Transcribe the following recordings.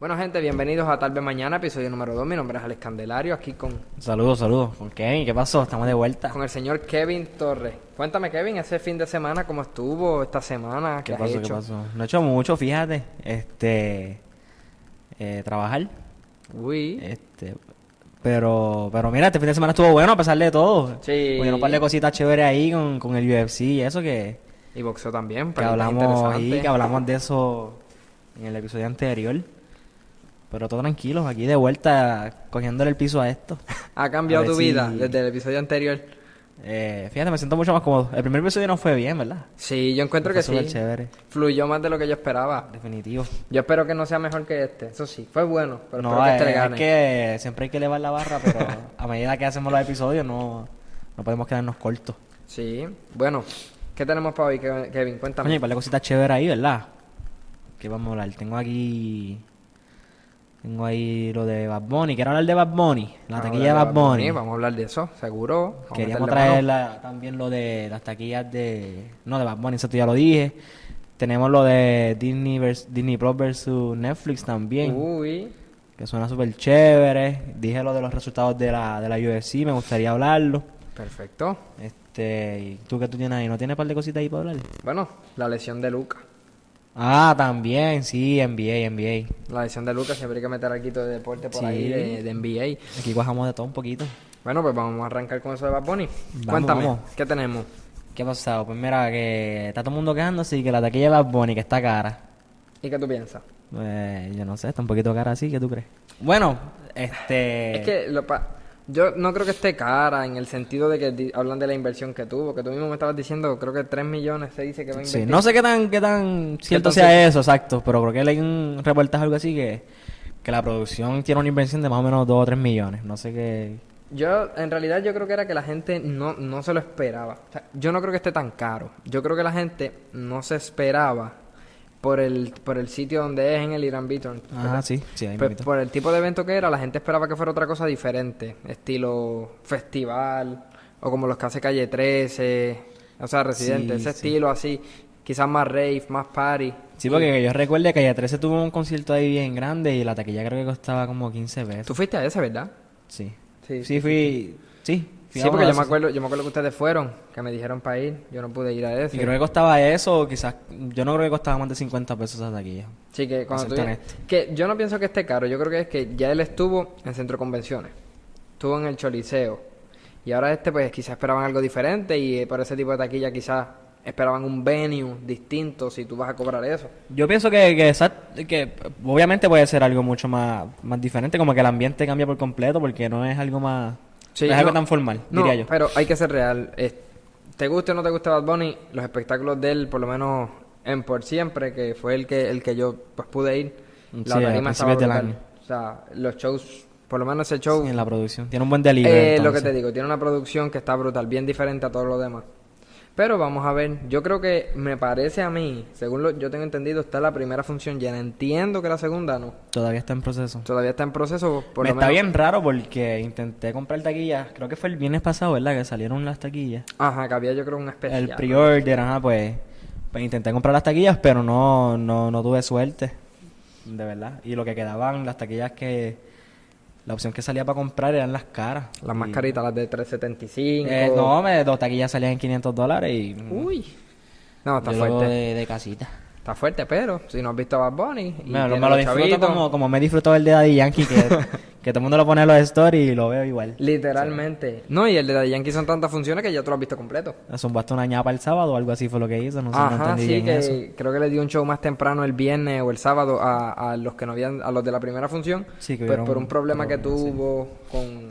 Bueno, gente, bienvenidos a Tal vez Mañana, episodio número 2. Mi nombre es Alex Candelario, aquí con, Saludos, saludos. ¿Con Kevin? ¿Qué pasó? Estamos de vuelta. con el señor Kevin Torres. Cuéntame, Kevin, ese fin de semana, ¿cómo estuvo esta semana? ¿Qué, ¿Qué has pasó? ¿Qué hecho? pasó? No he hecho mucho, fíjate. Este. eh, trabajar. Uy, Este. Pero, pero mira, este fin de semana estuvo bueno a pesar de todo. Sí. Hubieron un par de cositas chéveres ahí con, con el UFC y eso que, y boxeo también, que pero hablamos interesante. ahí, que hablamos de eso en el episodio anterior. Pero todo tranquilos, aquí de vuelta cogiéndole el piso a esto. ¿Ha cambiado tu vida desde el episodio anterior? Eh, fíjate, me siento mucho más cómodo. El primer episodio no fue bien, ¿verdad? Sí, yo encuentro Fue que sí. chévere, Fluyó más de lo que yo esperaba. definitivo. Yo espero que no sea mejor que este. Eso sí, fue bueno, pero no, espero que eh, este le es gane. que siempre hay que elevar la barra, pero a medida que hacemos los episodios no, no podemos quedarnos cortos. Sí, bueno, ¿qué tenemos para hoy, Ke- Kevin? Cuéntame. Coño, y un par de cositas chéveres ahí, ¿verdad? ¿Qué vamos a hablar? Tengo aquí... Tengo ahí lo de Bad Bunny. Quiero hablar de Bad Bunny. La Vamos taquilla de Bad de Bunny. Vamos a hablar de eso, seguro. Vamos Queríamos traer la- también lo de las taquillas de... No, de Bad Bunny, eso ya lo dije. Tenemos lo de Disney, vers- Disney Plus versus Netflix también. Uy, Que suena súper chévere. Dije lo de los resultados de la, de la UFC. Me gustaría hablarlo. perfecto. Este, ¿y tú qué tú tienes ahí? ¿No tienes un par de cositas ahí para hablar? Bueno, la lesión de Luca. Ah, también, sí, NBA, NBA. La lesión de Luca, siempre hay que meter algo de deporte por Sí. ahí, de, de NBA. Aquí cuajamos de todo un poquito. Bueno, pues vamos a arrancar con eso de Bad Bunny. Vamos, Cuéntame, vamos. ¿qué tenemos? ¿Qué ha pasado? Pues mira, que está todo el mundo quejándose y que la taquilla de Bad Bunny, que está cara. ¿Y qué tú piensas? Pues, yo no sé, está un poquito cara así, ¿qué tú crees? Bueno, este... Es que lo pa- yo no creo que esté cara en el sentido de que hablan de la inversión que tuvo, que tú mismo me estabas diciendo, creo que 3 millones se dice que va a Sí, invertir. no sé qué tan, qué tan cierto sea eso, exacto, pero creo que leí un reportaje algo así que, que la producción tiene una inversión de más o menos 2 o 3 millones. No sé qué... Yo, en realidad, yo creo que era que la gente no, no se lo esperaba. O sea, yo no creo que esté tan caro. Yo creo que la gente no se esperaba por el, por el sitio donde es en el Irán Beaton. Ah, sí, sí, ahí Pues, mismito. por el tipo de evento que era, la gente esperaba que fuera otra cosa diferente, estilo festival, o como los que hace Calle 13, o sea, Residente, Sí, ese sí. estilo así, quizás más rave, más party. Sí, porque yo recuerdo que Calle 13 tuvo un concierto ahí bien grande y la taquilla creo que costaba como 15 pesos. Tú fuiste a ese, ¿verdad? Sí. Sí, Sí, fui... Sí. Sí, porque yo me acuerdo, yo me acuerdo que ustedes fueron, que me dijeron para ir, yo no pude ir a ese. Y creo que costaba eso, quizás... Yo no creo que costaba más de 50 pesos esa taquilla. Sí, que cuando tú vienes- Que yo no pienso que esté caro, yo creo que es que ya él estuvo en centro de convenciones, estuvo en el Choliseo, y ahora este pues quizás esperaban algo diferente y eh, por ese tipo de taquilla quizás esperaban un venue distinto si tú vas a cobrar eso. Yo pienso que, que, exact- que obviamente puede ser algo mucho más, más diferente, como que el ambiente cambia por completo porque no es algo más... Sí, no es algo no, tan formal, No, diría yo. pero hay que ser real. Te guste o no te guste Bad Bunny, los espectáculos de él, por lo menos en Por Siempre, que fue el que el que yo pues pude ir, la Sí, tarima estaba del año. O sea, los shows, por lo menos ese show, Sí, en la producción. Tiene un buen delivery. Eh, lo que te digo, tiene una producción que está brutal, bien diferente a todo lo demás. Pero vamos a ver, yo creo que me parece a mí, según lo yo tengo entendido, está la primera función llena. Entiendo que la segunda no. Todavía está en proceso. Todavía está en proceso, por Me lo está menos. bien raro porque intenté comprar taquillas. Creo que fue el viernes pasado, ¿verdad? Que salieron las taquillas. Ajá, que había yo creo un especial. El pre-order, ajá, pues, pues intenté comprar las taquillas, pero no, no, no tuve suerte. De verdad. Y lo que quedaban, las taquillas que... La opción que salía para comprar eran las caras. Las Y- mascaritas, las de 375. Eh, no, me, dos taquillas salían en 500 dólares y... Uy. No, está yo fuerte. de, de casita. Está fuerte, pero si no has visto a Bad Bunny. y tiene me lo disfruto chavitos, como, como me disfruto el de Daddy Yankee, que, que todo el mundo lo pone en los stories y lo veo igual. Literalmente. No, y el de Daddy Yankee son tantas funciones que ya tú lo has visto completo. Zumbaste una ñapa el sábado o algo así fue lo que hizo, no sé, no Ajá, entendí sí, bien que eso. creo que le dio un show más temprano el viernes o el sábado a, a los que no habían, a los de la primera función, Sí, que pues por un problema que sí. tuvo con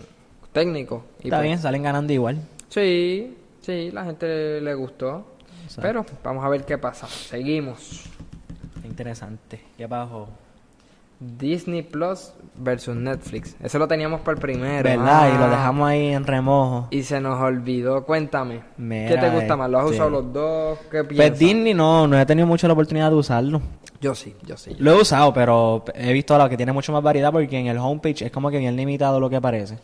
técnico. Y Está pues, bien, salen ganando igual. Sí, sí, la gente le gustó. Pero vamos a ver qué pasa. Seguimos. Interesante. ¿Qué pasó? Disney Plus versus Netflix. Eso lo teníamos por primero. ¿Verdad? Y lo Ah, dejamos ahí en remojo. Y se nos olvidó. Cuéntame. ¿Qué te gusta más? ¿Lo has este- usado los dos? ¿Qué piensas? Pues Disney no, no he tenido mucho la oportunidad de usarlo. Yo sí, yo sí. Lo he usado, pero he visto a lo que tiene mucho más variedad porque en el homepage es como que bien limitado lo que aparece.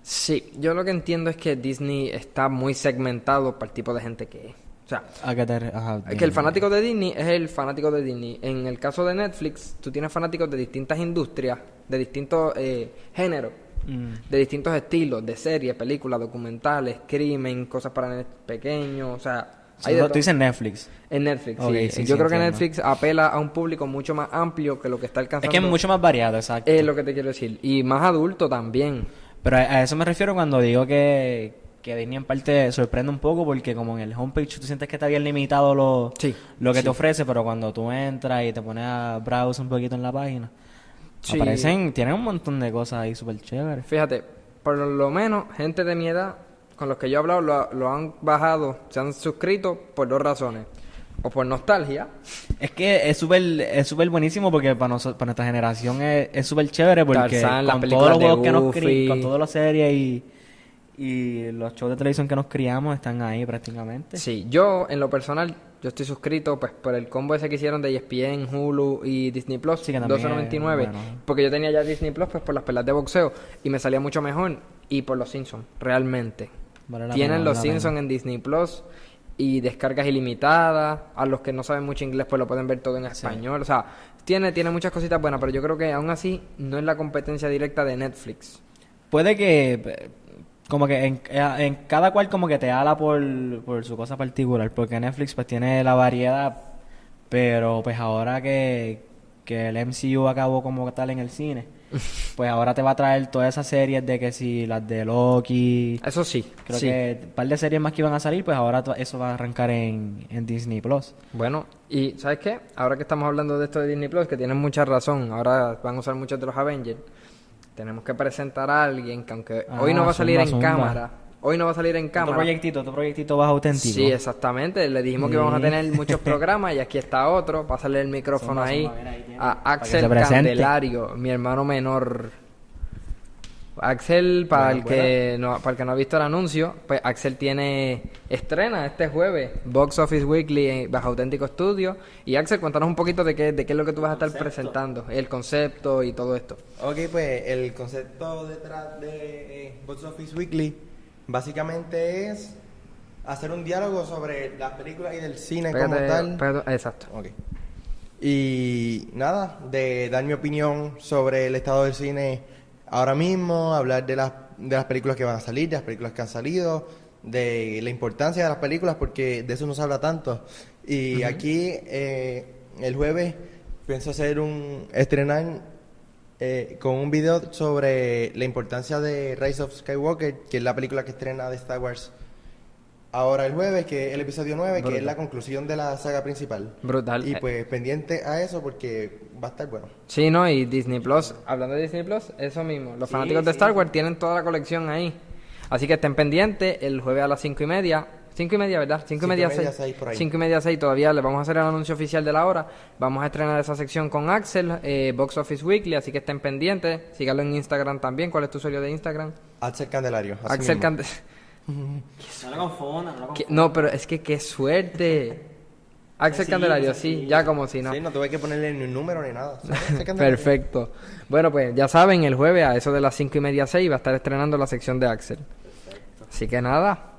Sí, yo lo que entiendo es que Disney está muy segmentado para el tipo de gente que es. O sea, ¿A te ajá, es que el fanático de Disney es el fanático de Disney. En el caso de Netflix, tú tienes fanáticos de distintas industrias, de distintos eh, géneros, Mm. de distintos estilos, de series, películas, documentales, crimen, cosas para pequeños, o sea, Sí, hay tú dices Netflix. En Netflix, sí. sí, Yo sí, creo que. Netflix apela a un público mucho más amplio que lo que está Es alcanzando. que es mucho más variado, exacto. Es lo que te quiero decir. Y más adulto también. Pero a eso me refiero cuando digo que, que Disney en parte sorprende un poco porque como en el homepage tú sientes que está bien limitado lo, Sí, lo que sí. te ofrece, pero cuando tú entras y te pones a browse un poquito en la página, Sí. aparecen, tienen un montón de cosas ahí súper chéveres. Fíjate, por lo menos gente de mi edad, con los que yo he hablado, lo, lo han bajado, se han suscrito por dos razones. O por nostalgia. Es que es súper es súper buenísimo porque para, nosotros, para nuestra generación es es súper chévere porque Tarzán, con todos los juegos que nos con todas las series y, y los shows de televisión que nos criamos están ahí prácticamente. Sí, yo en lo personal, yo estoy suscrito pues por el combo ese que hicieron de ESPN, Hulu y Disney Plus, Sí, que también 12.99, es bueno. porque yo tenía ya Disney Plus pues por las pelas de boxeo y me salía mucho mejor y por los Simpsons, realmente. Vale Tienen pena, los vale Simpsons en Disney Plus y descargas ilimitadas. A los que no saben mucho inglés, pues lo pueden ver todo en español. O sea, tiene, tiene muchas cositas buenas, pero yo creo que aún así no es la competencia directa de Netflix. Puede que, como que en, eh, en cada cual como que te ala por, por su cosa particular, porque Netflix pues tiene la variedad, pero pues ahora que, que el MCU acabó como tal en el cine, pues ahora te va a traer todas esas series de que si las de Loki, Eso sí, creo sí. que un par de series más que iban a salir, pues ahora eso va a arrancar en, en Disney Plus. Bueno, y ¿sabes qué? Ahora que estamos hablando de esto de Disney Plus, que tienen mucha razón, ahora van a usar muchos de los Avengers, tenemos que presentar a alguien que aunque Ah, hoy no va a salir en cámara, hoy no va a salir en Otro cámara. proyectito, otro proyectito más auténtico. Sí, exactamente. Le dijimos que íbamos a tener muchos programas y aquí está otro. Pásale el micrófono ahí ahí a Axel. Candelario, mi hermano menor. Axel, para el que no, para el que no ha visto el anuncio, pues Axel tiene estrena este jueves Box Office Weekly bajo Auténtico Studio. Y Axel, cuéntanos un poquito de qué, de qué es lo que tú vas a estar presentando, el concepto y todo esto. Ok, pues el concepto detrás de eh, Box Office Weekly básicamente es hacer un diálogo sobre las películas y del cine como tal. pégate- exacto. Ok. Y nada, de dar mi opinión sobre el estado del cine ahora mismo, hablar de las, de las películas que van a salir, de las películas que han salido, de la importancia de las películas, porque de eso no se habla tanto. Y aquí, eh, el jueves, pienso hacer un estrenar eh, con un video sobre la importancia de Rise of Skywalker, que es la película que estrena de Star Wars ahora el jueves, que es el episodio 9, que es la conclusión de la saga principal. Brutal. Y pues pendiente a eso porque va a estar bueno. Sí, no, y Disney Plus, hablando de Disney Plus, eso mismo. Los fanáticos de Star Wars tienen toda la colección ahí. Así que estén pendientes el jueves a las cinco y media. Cinco y media, ¿verdad? Cinco y Cinco y media, media, seis. seis, por ahí. Cinco y media, seis. Todavía les vamos a hacer el anuncio oficial de la hora. Vamos a estrenar esa sección con Axel, eh, Box Office Weekly. Así que estén pendientes. Síganlo en Instagram también. ¿Cuál es tu usuario de Instagram? Axel Candelario. Axel mismo. Cande- No lo confundan, no lo No, pero es que qué suerte. Axel Candelario, sí, ya como si no. Sí, no tuve que ponerle ni un número ni nada. Solo Axel Candelario. Perfecto. Bueno, pues ya saben, el jueves a eso de las cinco y media seis va a estar estrenando la sección de Axel. Así que nada,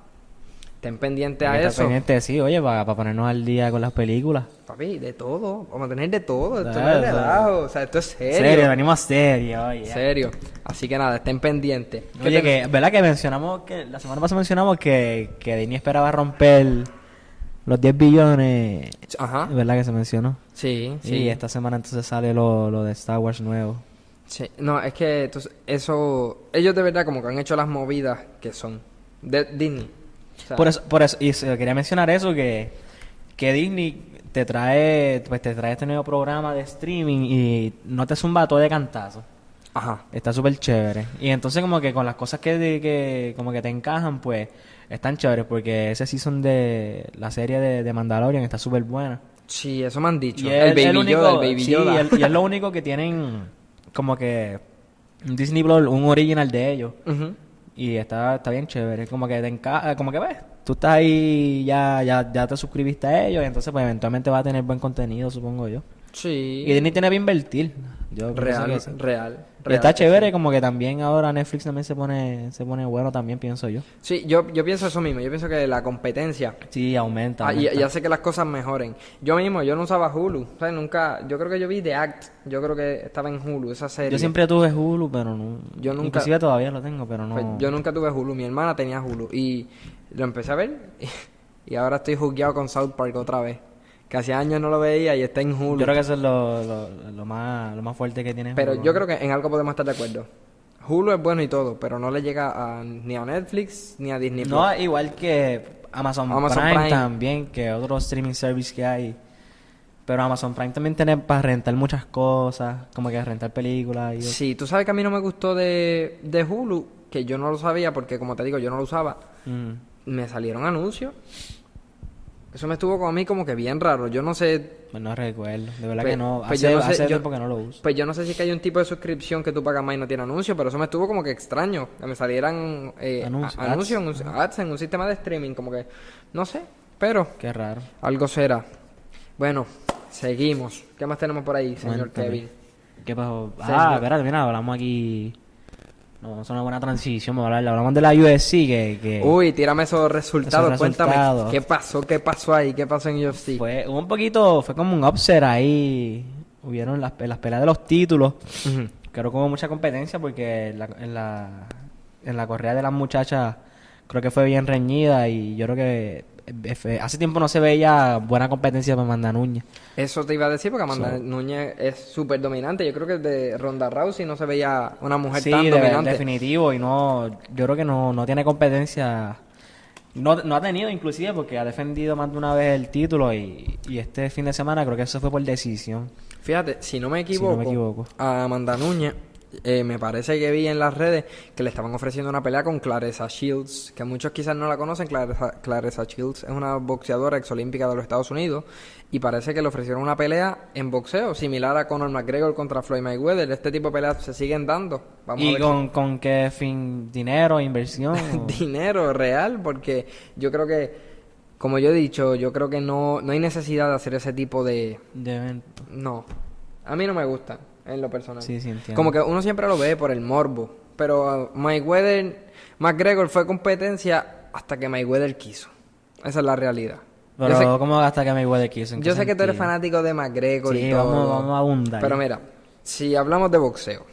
estén pendientes a eso. pendiente, sí, oye, para, para ponernos al día con las películas. Papi, de todo. Vamos a tener de todo. Esto no es relajo. O sea, esto es serio. Serio, venimos serio, oye. Serio. Así que nada, estén pendientes. ¿Qué Oye, que, ¿verdad que mencionamos que la semana pasada mencionamos que, que Disney esperaba romper los 10 billones? Ajá. ¿Verdad que se mencionó? Sí, sí. Y esta semana entonces sale lo, lo de Star Wars nuevo. Sí. No, es que entonces, eso... Ellos de verdad como que han hecho las movidas que son. De Disney. O sea, Por eso, por eso, y quería mencionar eso, que, que Disney te trae, pues te trae este nuevo programa de streaming y no te zumba todo de cantazo. Ajá. Está súper chévere. Y entonces como que con las cosas que, que como que te encajan, pues están chéveres porque ese season de la serie de, de Mandalorian está súper buena. Sí, eso me han dicho. Y el es- Baby único- Yoda, el Baby sí, Yoda. y el- y es lo único que tienen como que un Disney Plus, un original de ellos. Y está, está bien chévere. Como que te encaja, como que ves, tú estás ahí, ya, ya, ya te suscribiste a ellos y entonces pues eventualmente va a tener buen contenido, supongo yo. Sí. Y Disney tiene que invertir. Yo real, que sí. real, Y está chévere, sí. como que también ahora Netflix también se pone, se pone bueno también, pienso yo. Sí, yo, yo pienso eso mismo. Yo pienso que la competencia Sí, aumenta. Ah, y, hace que las cosas mejoren. Yo mismo, yo no usaba Hulu. O sea, nunca. Yo creo que yo vi The Act. Yo creo que estaba en Hulu, esa serie. Yo siempre tuve Hulu, pero no. Yo nunca- Inclusive todavía lo tengo, pero no. Pues, yo nunca tuve Hulu. Mi hermana tenía Hulu. Y lo empecé a ver. Y, ahora estoy jugueado con South Park otra vez. Que hace años no lo veía y está en Hulu. Yo creo que eso es lo, lo, lo más, lo más fuerte que tiene. Pero Hulu, yo creo que en algo podemos estar de acuerdo. Hulu es bueno y todo, pero no le llega a, ni a Netflix ni a Disney. Plus. No, igual que Amazon, Amazon Prime, Prime. también, que otro streaming service que hay. Pero Amazon Prime también tiene para rentar muchas cosas, como que rentar películas y Sí, tú sabes que a mí no me gustó de, de Hulu, que yo no lo sabía porque, como te digo, yo no lo usaba. Mm. me salieron anuncios. Eso me estuvo con a mí como que bien raro. Yo no sé, Pues no recuerdo, de verdad Pues- que no. pues hace yo no sé, hace yo- tiempo que no lo uso. pues yo no sé si es que hay un tipo de suscripción que tú pagas más y no tiene anuncios, pero eso me estuvo como que extraño, que me salieran eh, Anuncios, anuncios, ads. en un- ads en un sistema de streaming, como que, no sé, pero Qué raro. algo será. Bueno, seguimos. ¿Qué más tenemos por ahí, señor Cuéntame. Kevin? ¿Qué pasó? Ah, espérate, mira, hablamos aquí. No, es una buena transición, vamos a hablar. Hablamos de la USC que, que Uy, tírame esos resultados, Esos cuéntame. resultados. ¿Qué pasó? ¿Qué pasó ahí? ¿Qué pasó en UFC? fue un poquito, fue como un upset ahí. Hubieron las, las peleas de los títulos. Creo que hubo mucha competencia porque en la, en la, en la correa de las muchachas creo que fue bien reñida y yo creo que hace tiempo no se veía buena competencia para Amanda Núñez. Eso te iba a decir porque Amanda So- Núñez es súper dominante. Yo creo que de Ronda Rousey no se veía una mujer Sí, tan de- dominante. definitivo y no, yo creo que no, no tiene competencia. No, no ha tenido inclusive porque ha defendido más de una vez el título y, y este fin de semana creo que eso fue por decisión. Fíjate, si no me Si equivoco, no me equivoco. a Amanda Núñez eh, me parece que vi en las redes que le estaban ofreciendo una pelea con Clarissa Shields, que muchos quizás no la conocen. Clarissa, Clarissa Shields es una boxeadora exolímpica de los Estados Unidos y parece que le ofrecieron una pelea en boxeo similar a Conor McGregor contra Floyd Mayweather. Este tipo de peleas se siguen dando. Vamos a ¿Y ver con, con qué fin? ¿Dinero? ¿Inversión? o- dinero real porque yo creo que como yo he dicho yo creo que no no hay necesidad de hacer ese tipo de de evento? no a mí no me gusta en lo personal Sí, sí, entiendo. como que uno siempre lo ve por el morbo pero uh, Mayweather McGregor fue competencia hasta que Mayweather quiso esa es la realidad Pero yo sé, ¿cómo hasta que Mayweather quiso? ¿En qué yo sé que tú eres fanático de McGregor Sí, y todo vamos- vamos a abundar. pero mira si hablamos de boxeo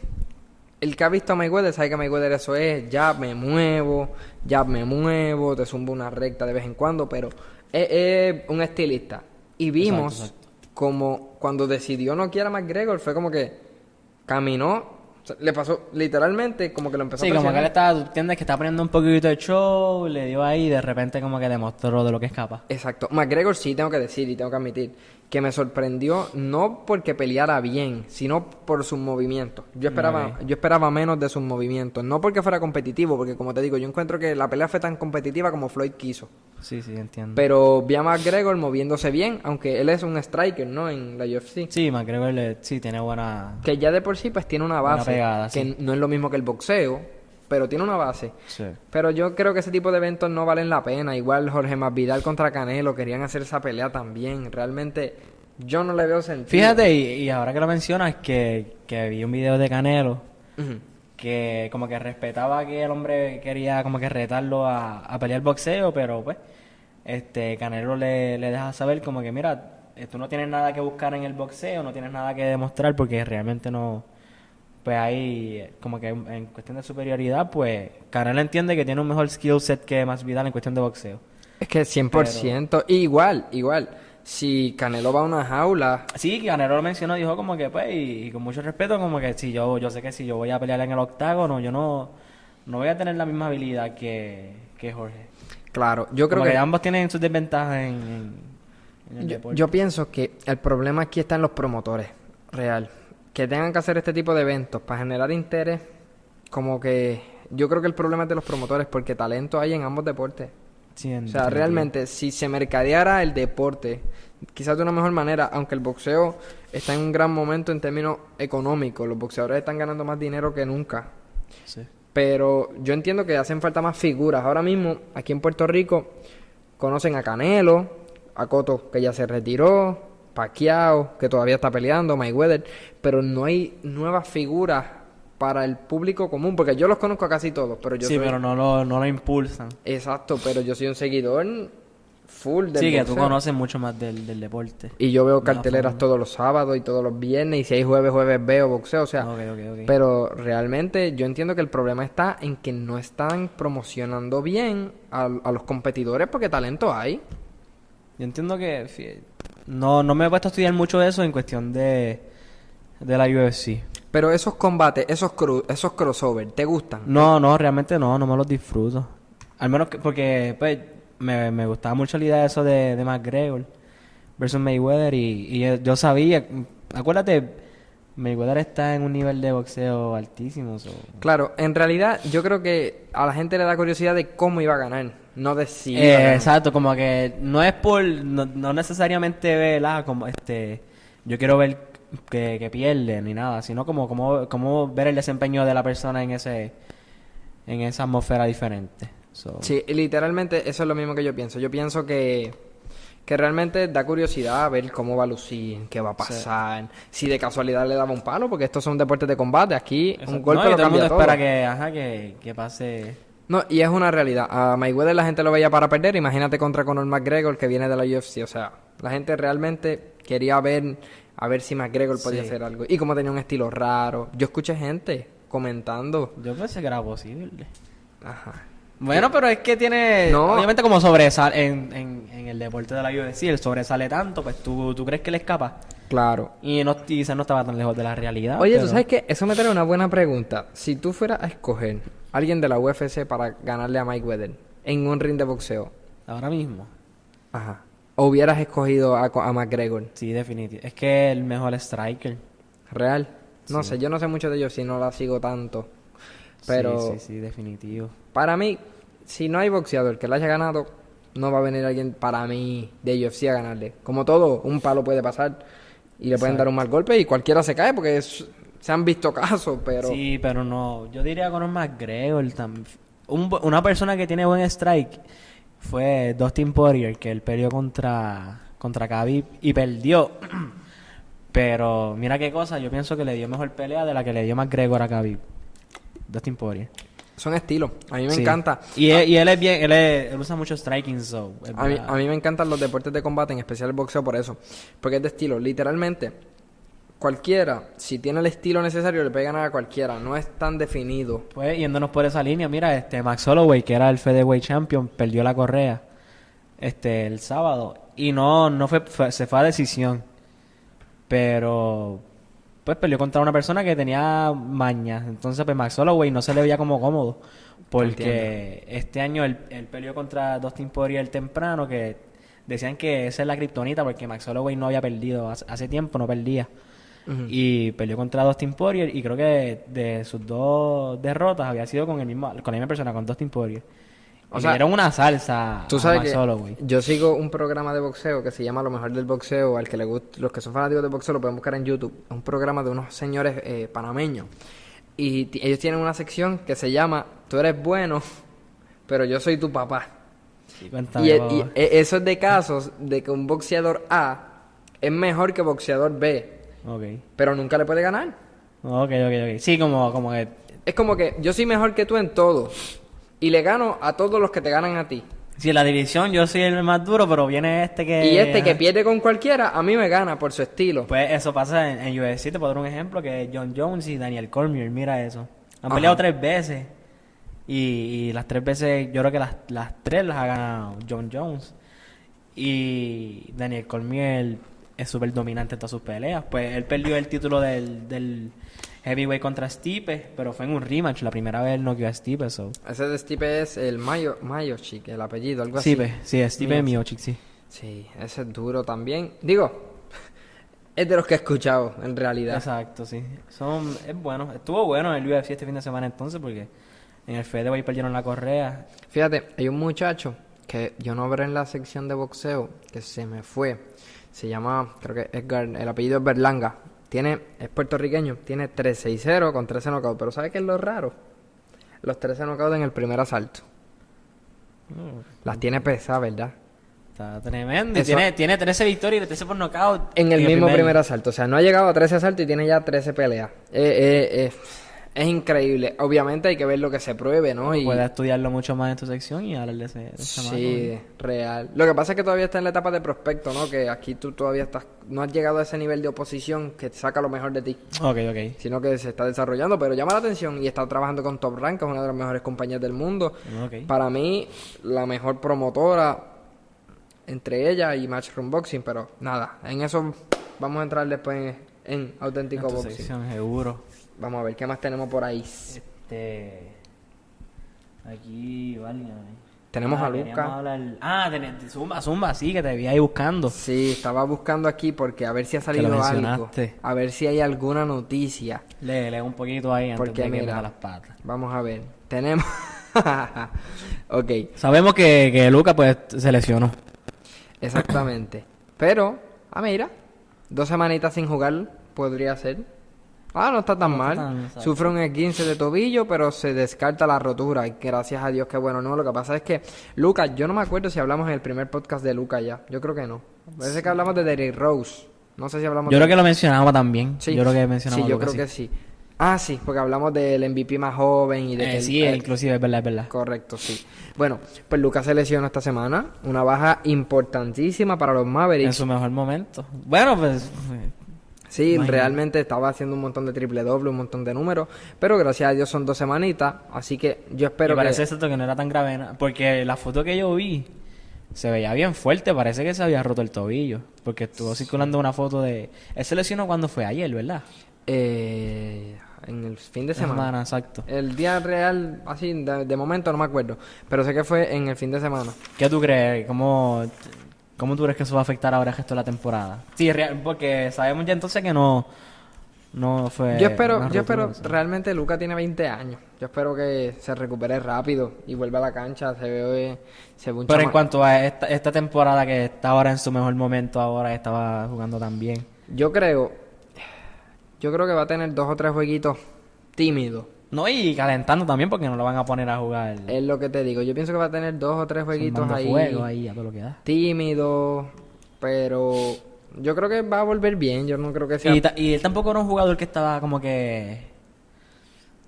el que ha visto a Mayweather sabe que Mayweather eso es, ya me muevo, ya me muevo, te zumbo una recta de vez en cuando, pero es, es un estilista. Y vimos Exacto, como cuando decidió no quiera a McGregor, fue como que caminó, o sea, le pasó literalmente como que lo empezó Sí, a como que él presionar. estaba, tú entiendes que está poniendo un poquito de show, le dio ahí y de repente como que demostró de lo que es capaz. Exacto. McGregor sí tengo que decir y tengo que admitir que me sorprendió no porque peleara bien, sino por sus movimientos. Yo esperaba, yo esperaba menos de sus movimientos, no porque fuera competitivo, porque como te digo, yo encuentro que la pelea fue tan competitiva como Floyd quiso. Sí, sí, entiendo. Pero vi a McGregor moviéndose bien, aunque él es un striker, ¿no? En la UFC. Sí, McGregor le- sí tiene buena... Que ya de por sí pues tiene una base pegada, que sí. no es lo mismo que el boxeo, pero tiene una base. Sí. Pero yo creo que ese tipo de eventos no valen la pena. Igual Jorge Masvidal contra Canelo querían hacer esa pelea también. Realmente yo no le veo sentido. Fíjate, y, y ahora que lo mencionas, que, que vi un video de Canelo que como que respetaba que el hombre quería como que retarlo a, a pelear boxeo, pero pues este Canelo le, le deja saber como que mira, eh, tú no tienes nada que buscar en el boxeo, no tienes nada que demostrar porque realmente no pues ahí como que en cuestión de superioridad, pues Canelo entiende que tiene un mejor skill set que Masvidal en cuestión de boxeo. Es que 100%. Igual, igual. Si Canelo va a una jaula, Sí, Canelo lo mencionó, dijo como que pues, y, y con mucho respeto, como que si yo, yo sé que si yo voy a pelear en el octágono, yo no, no voy a tener la misma habilidad que, que Jorge. claro, yo creo Como que, que... ambos tienen sus desventajas en, en- en el Yo, deporte. yo pienso que el problema aquí está en los promotores, real. Que tengan que hacer este tipo de eventos para generar interés, como que yo creo que el problema es de los promotores porque talento hay en ambos deportes. Sí, O sea, realmente, si se mercadeara el deporte, quizás de una mejor manera, aunque el boxeo está en un gran momento en términos económicos, los boxeadores están ganando más dinero que nunca. Sí. Pero yo entiendo que hacen falta más figuras. Ahora mismo, aquí en Puerto Rico, conocen a Canelo, a Coto, que ya se retiró, Pacquiao, que todavía está peleando, Mayweather, pero no hay nuevas figuras para el público común, porque yo los conozco a casi todos, pero yo sí, soy- pero no lo, no lo impulsan. Exacto, pero yo soy un seguidor full del Sí, que tú conoces mucho más del, del deporte. Y yo veo carteleras forma. todos los sábados y todos los viernes, y si hay jueves, jueves veo boxeo, o sea, Ok, ok, ok. pero realmente yo entiendo que el problema está en que no están promocionando bien a, a los competidores porque talento hay. Yo entiendo que no, no me he puesto a estudiar mucho eso en cuestión de, de la UFC. Pero esos combates, esos cru- esos crossover, ¿te gustan? No, no, realmente no, no me los disfruto. Al menos que, porque pues, me, me gustaba mucho la idea de eso de, de McGregor versus Mayweather y, y yo- sabía, acuérdate, Mayweather está en un nivel de boxeo altísimo. so- Claro, en realidad yo creo que a la gente le da curiosidad de cómo iba a ganar, no de si iba a Eh, ganar. exacto, como que no es por, no, no necesariamente ver, ah, como este, yo quiero ver que, que pierde ni nada, sino como, como, como ver el desempeño de la persona en ese, en esa atmósfera diferente. So, Sí, literalmente eso es lo mismo que yo pienso. Yo pienso que, que realmente da curiosidad ver cómo va a lucir, qué va a pasar, si de casualidad le daba un palo, porque estos son deportes de combate. Aquí Exacto. un golpe No, lo todo el mundo cambia todo. espera que, ajá, que, que pase. No, y es una realidad. A Mayweather la gente lo veía para perder. Imagínate contra Conor McGregor que viene de la UFC. O sea, la gente realmente quería ver a ver si McGregor podía Sí. hacer algo. Y como tenía un estilo raro. Yo escuché gente comentando. Yo pensé que era posible. Ajá. Bueno, pero es que tiene, No. obviamente como sobresale en, en, en el deporte de la UFC, él sobresale tanto, pues tú, tú crees que le escapa. Claro. Y no, quizás no estaba tan lejos de la realidad. Oye, ¿tú pero- sabes qué? Eso me trae una buena pregunta. Si tú fueras a escoger a alguien de la UFC para ganarle a Mayweather en un ring de boxeo, Ahora mismo. ajá, o hubieras escogido a, a McGregor, Sí, definitivo. Es que el mejor striker. ¿real? No Sí. sé, yo no sé mucho de ellos si no la sigo tanto. Pero Sí, sí, sí, definitivo. Para mí, si no hay boxeador que le haya ganado, no va a venir alguien para mí de UFC a ganarle. Como todo, un palo puede pasar y le pueden dar un mal golpe y cualquiera se cae porque es- se han visto casos, pero... Sí, pero no. Yo diría Conor McGregor tam- un una persona que tiene buen strike fue Dustin Poirier, que él perdió contra, contra Khabib y perdió. pero mira qué cosa, yo pienso que le dio mejor pelea de la que le dio McGregor a Khabib. Dustin Poirier. Son estilos. A mí me Sí. encanta. Y, él, y él es bien, él, es- él usa mucho striking, so. A mí, a mí me encantan los deportes de combate, en especial el boxeo por eso. Porque es de estilo. Literalmente, cualquiera, si tiene el estilo necesario, le puede ganar a cualquiera. No es tan definido. Pues yéndonos por esa línea, mira, este Max Holloway, que era el Featherweight Champion, perdió la correa este el sábado y no no fue, fue- se fue a decisión. Pero pues peleó contra una persona que tenía maña, entonces pues Max Holloway no se le veía como cómodo porque este año él, él peleó contra Dustin Poirier temprano que decían que esa es la kriptonita porque Max Holloway no había perdido hace, hace tiempo, no perdía. Y peleó contra Dustin Poirier y creo que de sus dos derrotas había sido con el mismo con la misma persona, con Dustin Poirier. O sea, era una salsa Tú sabes que yo sigo un programa de boxeo que se llama Lo mejor del boxeo. Al que le guste, los que son fanáticos de boxeo lo pueden buscar en YouTube. Es un programa de unos señores eh, panameños. Y ellos tienen una sección que se llama Tú eres bueno, pero yo soy tu papá. Sí, cuéntame, Y, e- y e- eso es de casos de que un boxeador A es mejor que boxeador B, Ok. pero nunca le puede ganar. Ok, ok, ok. Sí, como, como que... Es como que yo soy mejor que tú en todo y le gano a todos los que te ganan a ti. Sí, en la división yo soy el más duro, pero viene este que... Y este que pierde con cualquiera, a mí me gana por su estilo. Pues eso pasa en, en UFC, te puedo dar un ejemplo, que es John Jones y Daniel Cormier, mira eso. Han Ajá. peleado tres veces. Y, y las tres veces, yo creo que las, las tres las ha ganado John Jones. Y Daniel Cormier es súper dominante en todas sus peleas. Pues él perdió el título del, del heavyweight contra Stipe, pero fue en un rematch. La primera vez él noqueó a Stipe, so. Ese de Stipe es el Mayo, Mayochik, el apellido, algo así. Stipe, sí, Stipe Miocic, sí. Sí, ese es duro también. Digo, es de los que he escuchado, en realidad. Exacto, sí. Son, es bueno. Estuvo bueno el UFC este fin de semana entonces porque en el Featherweight perdieron la correa. Fíjate, hay un muchacho que yo no veré en la sección de boxeo que se me fue. Se llama, creo que Edgar, el apellido es Berlanga. Tiene, es puertorriqueño, tiene 3-6-0 con 13 knockouts. Pero ¿sabes qué es lo raro? Los 13 knockouts en el primer asalto. Las tiene pesadas, ¿verdad? Está tremendo. Eso- tiene, tiene 13 victorias y 13 por knockout. En el mismo primer, primer asalto. O sea, no ha llegado a 13 asaltos y tiene ya 13 peleas. Eh, eh, eh, es increíble. Obviamente hay que ver lo que se pruebe, ¿no? Y, Puedes estudiarlo mucho más en tu sección y hablar de ese, de ese. Sí, real. Lo que pasa es que todavía está en la etapa de prospecto, ¿no? Que aquí tú todavía estás, no has llegado a ese nivel de oposición que te saca lo mejor de ti, Ok, ok. sino que se está desarrollando, pero llama la atención y está trabajando con Top Rank, que es una de las mejores compañías del mundo. Ok. Para mí, la mejor promotora entre ella y Matchroom Boxing, pero nada, en eso vamos a entrar después en, en auténtico En boxing. sección, seguro. Vamos a ver qué más tenemos por ahí. Este. Aquí, válgame. Tenemos a queríamos Luca. hablar- Ah, ten- Zumba, Zumba, sí, que te vi ahí buscando. Sí, estaba buscando aquí porque a ver si ha salido algo, a ver si hay alguna noticia. Lee, lee un poquito ahí antes Porque de que mira, las patas. Vamos a ver. Tenemos. ok, Sabemos que, que Luca pues se lesionó. exactamente. Pero, ah, mira. Dos semanitas sin jugar podría ser. Ah, no está tan No está mal. tan. Sufre un 15 de tobillo, pero se descarta la rotura. Y gracias a Dios que bueno. No, lo que pasa es que Lucas, yo no me acuerdo si hablamos en el primer podcast de Lucas ya. Yo creo que no. Parece que hablamos de Derrick Rose. No sé si hablamos Yo de creo que lo mencionamos también. Sí. Yo creo que mencionamos Sí, yo creo que sí. Ah, sí, porque hablamos del MVP más joven y de Eh, que sí, eh, inclusive, es verdad, es verdad. Correcto, sí. Bueno, pues Lucas se lesionó esta semana. Una baja importantísima para los En Mavericks. su mejor momento. Bueno, pues... Sí, Imagínate. realmente estaba haciendo un montón de triple doble, un montón de números. Pero gracias a Dios son dos semanitas. Así que yo espero y parece que. que no era tan grave. Porque la foto que yo vi se veía bien fuerte. Parece que se había roto el tobillo. Porque estuvo circulando una foto de... Él se lesionó cuando fue ayer, ¿verdad? eh, en el fin de semana. exacto. El día real, así, de, de momento no me acuerdo. Pero sé que fue en el fin de semana. ¿Qué tú crees? ¿Cómo, ¿Cómo tú crees que eso va a afectar ahora el resto de la temporada? Sí, real- porque sabemos ya entonces que no, no fue. Yo espero, yo espero, realmente Luca tiene 20 años. Yo espero que se recupere rápido y vuelva a la cancha. Se ve, se ve un Pero en cuanto a esta, esta temporada que está ahora en su mejor momento, ahora estaba jugando tan bien. Yo creo, yo creo que va a tener dos o tres jueguitos tímidos. No, y calentando también porque no lo van a poner a jugar. Es lo que te digo. Yo pienso que va a tener dos o tres jueguitos ahí, fuego ahí a todo lo que da. tímidos, pero yo creo que va a volver bien. Yo no creo que sea. Y él tampoco era un jugador que estaba como que.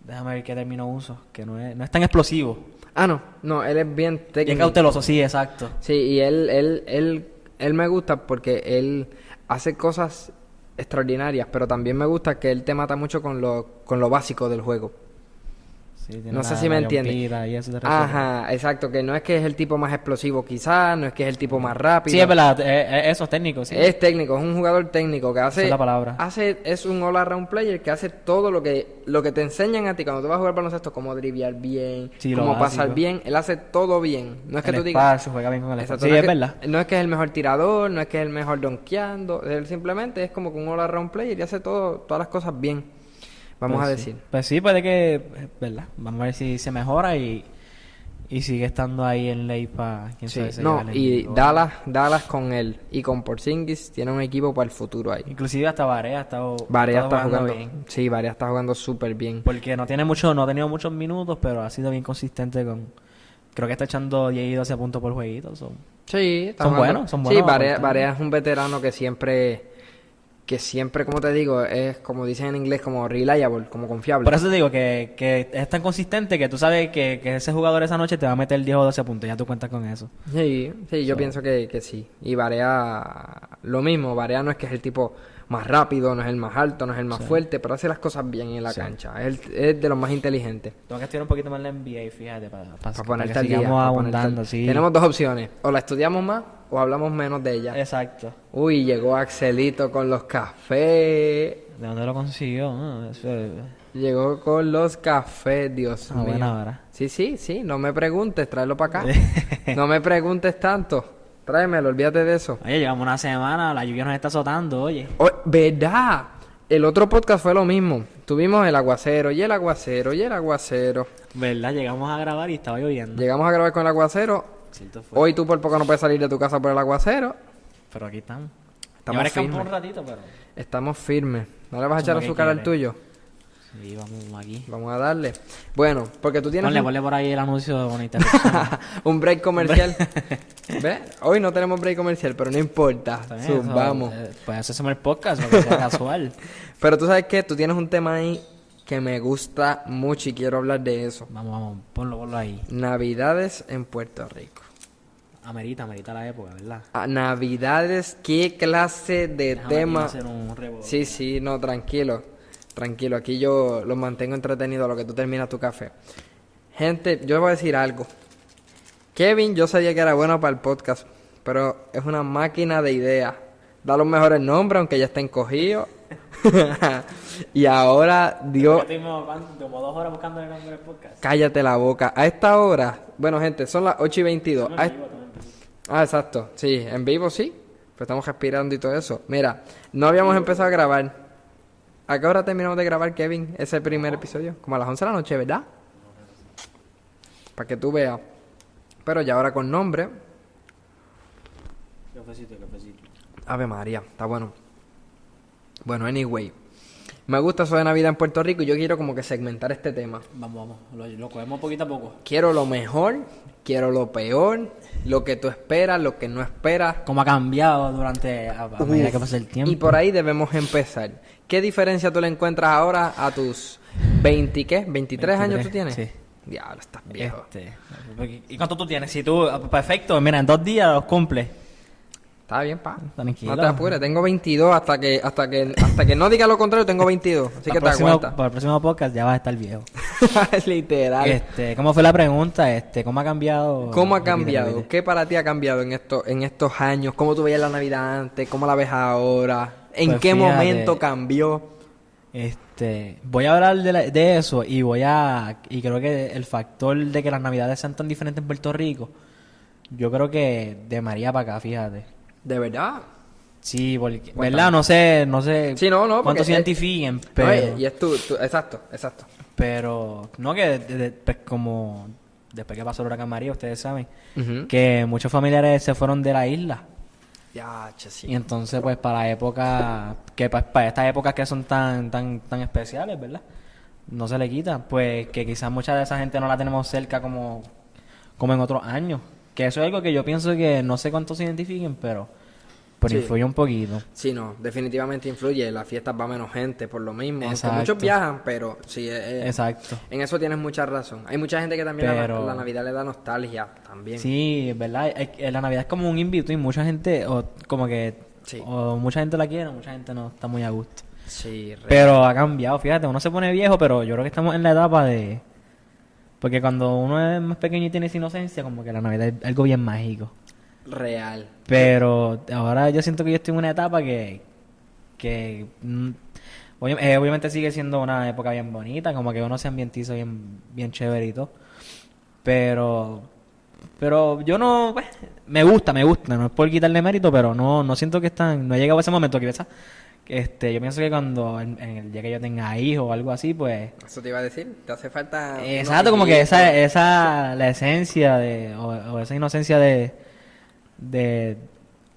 Déjame ver qué término uso. Que no es, no es tan explosivo. Ah, no, no, él es bien técnico. Bien cauteloso, sí, exacto. Sí, y él, él, él, él me gusta porque él hace cosas extraordinarias, pero también me gusta que él te mata mucho con lo, con lo básico del juego. Sí, No sé si me entiendes. Ajá, exacto, que no es que es el tipo más explosivo quizás, no es que es el tipo más rápido. Sí, es verdad, eh, eh, eso es técnico, sí. Es técnico, es un jugador técnico que hace, Esa es la palabra. hace es un all around player que hace todo lo que lo que te enseñan a ti cuando tú vas a jugar baloncesto, cómo driviar bien, Sí, cómo pasar bien, él hace todo bien. No es que el tú digas, espacio, juega bien con el Exacto, espacio. Sí, no es, que, verdad. No es que es el mejor tirador, no es que es el mejor donkeando, él simplemente es como que un all around player y hace todo todas las cosas bien. Vamos Pues a sí. decir. Pues sí, puede que, verdad. Vamos a ver si se mejora y, y sigue estando ahí en ley para quién Sí, sabe si no, y equipo. Dallas, Dallas con él y con Porzingis tiene un equipo para el futuro ahí. Inclusive hasta Varea ha estado, está jugando, bien. sí, Varia está jugando súper bien. Porque no tiene mucho, no ha tenido muchos minutos, pero ha sido bien consistente con... Creo que está echando 10 y 12 puntos por jueguito. son- Sí, Son jugando- buenos, son Sí, buenos aportando. Barea es un veterano que siempre, que siempre, como te digo, es como dicen en inglés, como reliable, como confiable. Por eso te digo que, que es tan consistente que tú sabes que, que ese jugador esa noche te va a meter 10 o 12 puntos. Ya tú cuentas con eso. Sí, sí, yo So- pienso que, que sí. Y Barea, lo mismo, Barea no es que es el tipo más rápido, no es el más alto, no es el más fuerte, pero hace las cosas bien en la Sí. cancha. Es, el- es de los más inteligentes. Tengo que estudiar un poquito más la NBA, fíjate, para, para, Para ponerte al día. abundando, sí. Tenemos dos opciones. O la estudiamos más o hablamos menos de ella. Exacto. Uy, llegó Axelito con los cafés. ¿De dónde lo consiguió? No, eso es- Llegó con los cafés, Dios A mío. buena hora. Sí, sí, sí, no me preguntes, tráelo para acá. no me preguntes tanto. Tráemelo, olvídate de eso. Oye, llevamos una semana, la lluvia nos está azotando, oye. Oh, ¿Verdad? El otro podcast fue lo mismo. Tuvimos el aguacero y el aguacero y el aguacero. ¿Verdad? Llegamos a grabar y estaba lloviendo. Llegamos a grabar con el aguacero. Fue. Hoy tú por poco no puedes salir de tu casa por el aguacero. Pero aquí estamos. Estamos firmes. un ratito, pero... Estamos firmes. ¿No le vas a echar azúcar al tuyo? Y vamos aquí. Vamos a darle. Bueno, porque tú tienes Ponle, un, ponle por ahí el anuncio de interrupción. un break comercial. ¿Ves? Hoy no tenemos break comercial, pero no importa. Bien, eso, Vamos. eh, Pues eso hacemos el podcast, lo que sea casual. Pero tú sabes que tú tienes un tema ahí que me gusta mucho y quiero hablar de eso. Vamos, vamos, ponlo, ponlo ahí. Navidades en Puerto Rico. Amerita, amerita la época, ¿verdad? Ah, Navidades, ¿qué clase de Déjame tema? hacer un Sí, sí, no, tranquilo. Tranquilo, aquí yo los mantengo entretenidos a lo que tú terminas tu café. Gente, yo voy a decir algo. Kevin, yo sabía que era bueno para el podcast, pero es una máquina de ideas. Da los mejores nombres, aunque ya está encogido. y ahora dio... Como dos horas buscando el nombre del podcast. Cállate la boca. A esta hora, bueno, gente, son las 8 y 22. A est- Ah, exacto. Sí, en vivo sí. Pues estamos respirando y todo eso. Mira, no habíamos empezado a grabar. ¿A qué hora terminamos de grabar, Kevin, ese primer episodio? Como a las 11 de la noche, ¿verdad? Para que tú veas. Pero ya ahora con nombre. Cafecito, cafecito. Ave María, está bueno. Bueno, anyway. Me gusta eso de Navidad en Puerto Rico y yo quiero como que segmentar este tema. Vamos, vamos, lo, lo cogemos poquito a poco. Quiero lo mejor, quiero lo peor, lo que tú esperas, lo que no esperas. Cómo ha cambiado durante, a, a medida que pasa el tiempo. Y por ahí debemos empezar. ¿Qué diferencia tú le encuentras ahora a tus 20, qué? ¿23 años tú 23, tienes? sí. Diablo, estás viejo. Este, ¿Y cuánto tú tienes? Si tú, perfecto, mira, en dos días los cumples. Está bien, pa. Tranquilo. No te apures, tengo 22 hasta que hasta que hasta que no diga lo contrario tengo 22, así que Para te aguantas. Para el próximo podcast ya vas a estar viejo. Literal. Este, ¿cómo fue la pregunta? Este, ¿cómo ha cambiado? ¿Cómo ha cambiado? ¿Qué para ti ha cambiado en estos en estos años? ¿Cómo tú veías la Navidad antes? ¿Cómo la ves ahora? ¿En Pues qué fíjate. momento cambió? Este, voy a hablar de, la- de eso y voy a y creo que el factor de que las navidades sean tan diferentes en Puerto Rico, yo creo que de María para acá, fíjate. ¿De verdad? Sí, porque, Cuéntame. ¿verdad? No sé, no sé Sí, no, no, cuántos se es- identifiquen, No, pero, y es tú, tú- exacto, exacto. pero no que de- de- pues, como después que pasó el huracán María, ustedes saben que muchos familiares se fueron de la isla. Y entonces, pues, para la época, que pa- para estas épocas que son tan, tan, tan especiales, ¿verdad? No se le quita, pues, que quizás mucha de esa gente no la tenemos cerca como, como en otros años. Que eso es algo que yo pienso que no sé cuántos se identifiquen, pero, pero Sí. influye un poquito. Sí, no, definitivamente influye. Las fiestas va menos gente por lo mismo. Aunque muchos viajan, pero sí, eh, eh, Exacto. en eso tienes mucha razón. Hay mucha gente que también la- Pero- la, Navidad le da nostalgia también. Sí, ¿verdad? Que La Navidad es como un invito y mucha gente, o como que, Sí. o mucha gente la quiere, mucha gente no está muy a gusto. Sí, Pero ha cambiado, fíjate, uno se pone viejo, pero yo creo que estamos en la etapa de... Porque cuando uno es más pequeño y tiene esa inocencia, como que la Navidad es algo bien mágico. Real. Pero ahora yo siento que yo estoy en una etapa que... que mm, eh, obviamente sigue siendo una época bien bonita, como que uno se ambientiza bien, bien chévere y todo. Pero... Pero yo no... pues, me gusta, me gusta, no es por quitarle mérito, pero no, no siento que están... No he llegado a ese momento que. Este, yo pienso que cuando, en, en el día que yo tenga hijos o algo así, pues... Eso te iba a decir. Te hace falta. Exacto, como que esa, esa, la esencia de, o, o esa inocencia de, de,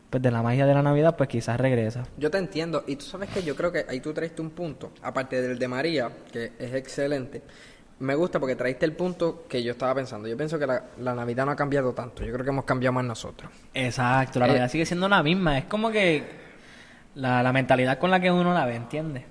pues de la magia de la Navidad, pues quizás regresa. Yo te entiendo. Y tú sabes que yo creo que ahí tú traiste un punto. Aparte del de María, que es excelente. Me gusta porque traiste el punto que yo estaba pensando. Yo pienso que la, la Navidad no ha cambiado tanto. Yo creo que hemos cambiado más nosotros. Exacto, la Eh, Navidad sigue siendo la misma, es como que la, la mentalidad con la que uno la ve, ¿entiendes?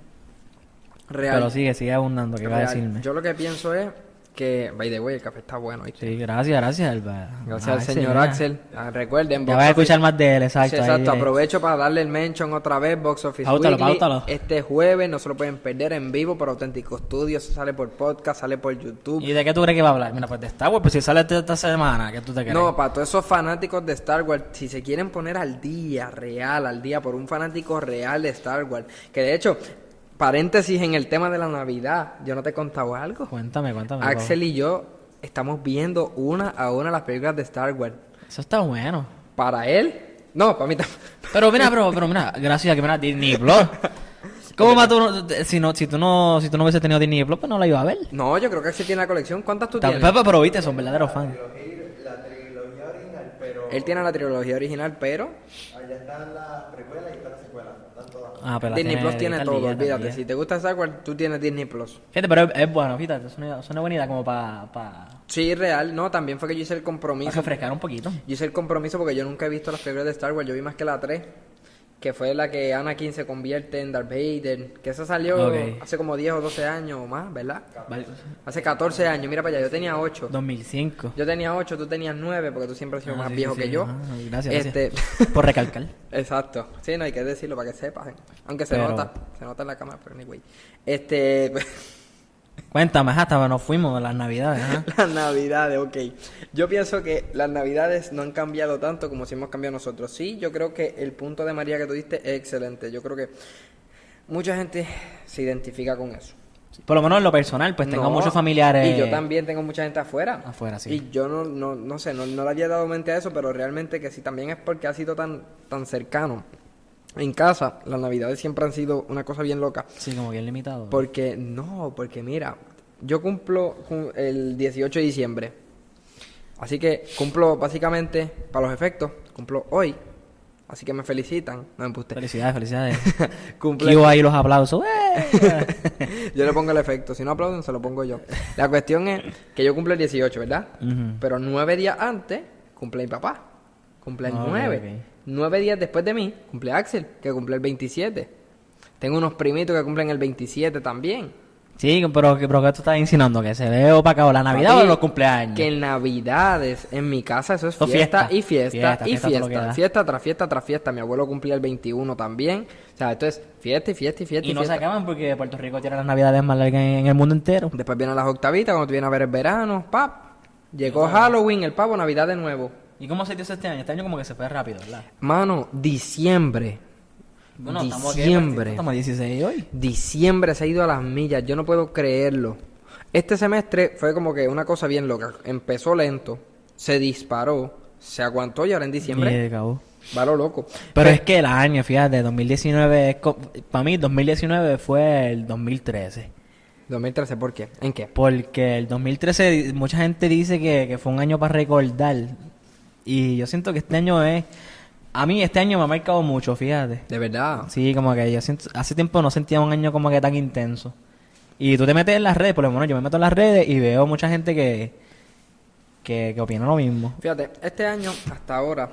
Real. Pero sigue, sigue abundando, ¿qué va a decirme? Yo lo que pienso es que, by the way, el café está bueno. Sí, gracias, gracias, Alba. Gracias al señor mira. Axel. Ah, recuerden, Ya vas a escuchar más de él, exacto. Sí, exacto. Aprovecho para darle el mention otra vez, Box Office Páutalo, Weekly. páutalo. Este jueves no se lo pueden perder en vivo por Auténtico Studio. Eso sale por podcast, sale por YouTube. ¿Y de qué tú crees que va a hablar? Mira, pues de Star Wars, pues si sale esta semana, ¿qué tú te crees? No, para todos esos fanáticos de Star Wars, si se quieren poner al día, real, al día, por un fanático real de Star Wars, que de hecho, paréntesis en el tema de la Navidad, yo no te he contado algo. Cuéntame, cuéntame. Axel y yo estamos viendo una a una las películas de Star Wars. Eso está bueno. Para él, no, para mí también. Pero mira, pero, pero mira, gracias a que mira Disney Plus. ¿Cómo más tú no, si no, si tú no, si tú no hubiese tenido Disney Plus, pues no la iba a ver. No, yo creo que Axel tiene la colección. ¿Cuántas tú tienes? Pero, pero viste, son verdaderos fans. La trilogía original, pero Él tiene la trilogía original, pero allá están las precuelas y están las secuelas. Están todas. Ah, pero Disney Plus tiene todo, olvídate. Si te gusta Star Wars, tú tienes Disney Plus. Fíjate, pero es, es bueno, fíjate, es una, es una buena idea como para pa, Sí, real, no, también fue que yo hice el compromiso. refrescar un poquito. Yo hice el compromiso porque yo nunca he visto las películas de Star Wars, yo vi más que la 3, que fue la que Anakin se convierte en Darth Vader, que esa salió hace como 10 o 12 años o más, ¿verdad? Vale. Hace 14 años, mira para allá, yo tenía 8. 2005. Yo tenía 8, tú tenías 9, porque tú siempre has sido Ah, más sí, viejo sí, que sí. yo. Ajá, gracias, Este, gracias. Por recalcar. Exacto. Sí, no hay que decirlo para que sepas. ¿eh? Aunque se Pero- nota, se nota en la cámara, pero anyway. Este, Cuéntame, hasta nos fuimos de las navidades, las navidades, ok. Yo pienso que las navidades no han cambiado tanto como si hemos cambiado nosotros. Sí, yo creo que el punto de María que tú diste es excelente. Yo creo que mucha gente se identifica con eso. Por lo menos en lo personal, pues tengo No, muchos familiares. Y yo también tengo mucha gente afuera. Afuera, sí. Y yo no, no, no sé, no, no le había dado mente a eso, pero realmente que sí, también es porque ha sido tan, tan cercano. En casa, las navidades siempre han sido una cosa bien loca. Sí, como bien limitado. Porque, no, porque mira, yo cumplo cu- el 18 de diciembre. Así que cumplo básicamente, para los efectos, cumplo hoy. Así que me felicitan. No me embuste. Felicidades, felicidades. Cumple- Quiero ahí los aplausos. ¡Eh! yo le pongo el efecto. Si no aplauden, se lo pongo yo. La cuestión es que yo cumplo el 18, ¿verdad? Pero nueve días antes, cumple mi papá. Cumple el Ok, 9. ok. Nueve días después de mí, cumple Axel, que cumple el 27. Tengo unos primitos que cumplen el 27 también. Sí, pero, pero ¿qué tú estás insinuando? ¿Que se ve opacado la Navidad Papi, o los cumpleaños? Que en Navidades, en mi casa, eso es fiesta, fiesta. y fiesta, Fiesta, y fiesta, fiesta. Fiesta tras fiesta tras fiesta. Mi abuelo cumplía el 21 también. O sea, esto es fiesta y fiesta y fiesta y, Y no se acaban porque Puerto Rico tiene las navidades más largas en, en el mundo entero. Después vienen las octavitas, cuando tú vienes a ver el verano, pap. Llegó Halloween, el pavo, Navidad de nuevo. ¿Y cómo se dio este año? Este año como que se fue rápido, ¿verdad? Mano, diciembre. Bueno, estamos aquí, diciembre. Estamos a 16 hoy. Diciembre se ha ido a las millas, yo no puedo creerlo. Este semestre fue como que una cosa bien loca. Empezó lento, se disparó, se aguantó y ahora en diciembre acabó. va lo loco. Pero es que el año, fíjate, 2019 es... co- Para mí 2019 fue el 2013. 2013, ¿por qué? ¿En qué? Porque el 2013 mucha gente dice que, que fue un año para recordar. Y yo siento que este año es... A mí este año me ha marcado mucho, fíjate. De verdad. Sí, como que yo siento, hace tiempo no sentía un año como que tan intenso. Y tú te metes en las redes, por lo menos yo me meto en las redes y veo mucha gente que, que, que opina lo mismo. Fíjate, este año hasta ahora,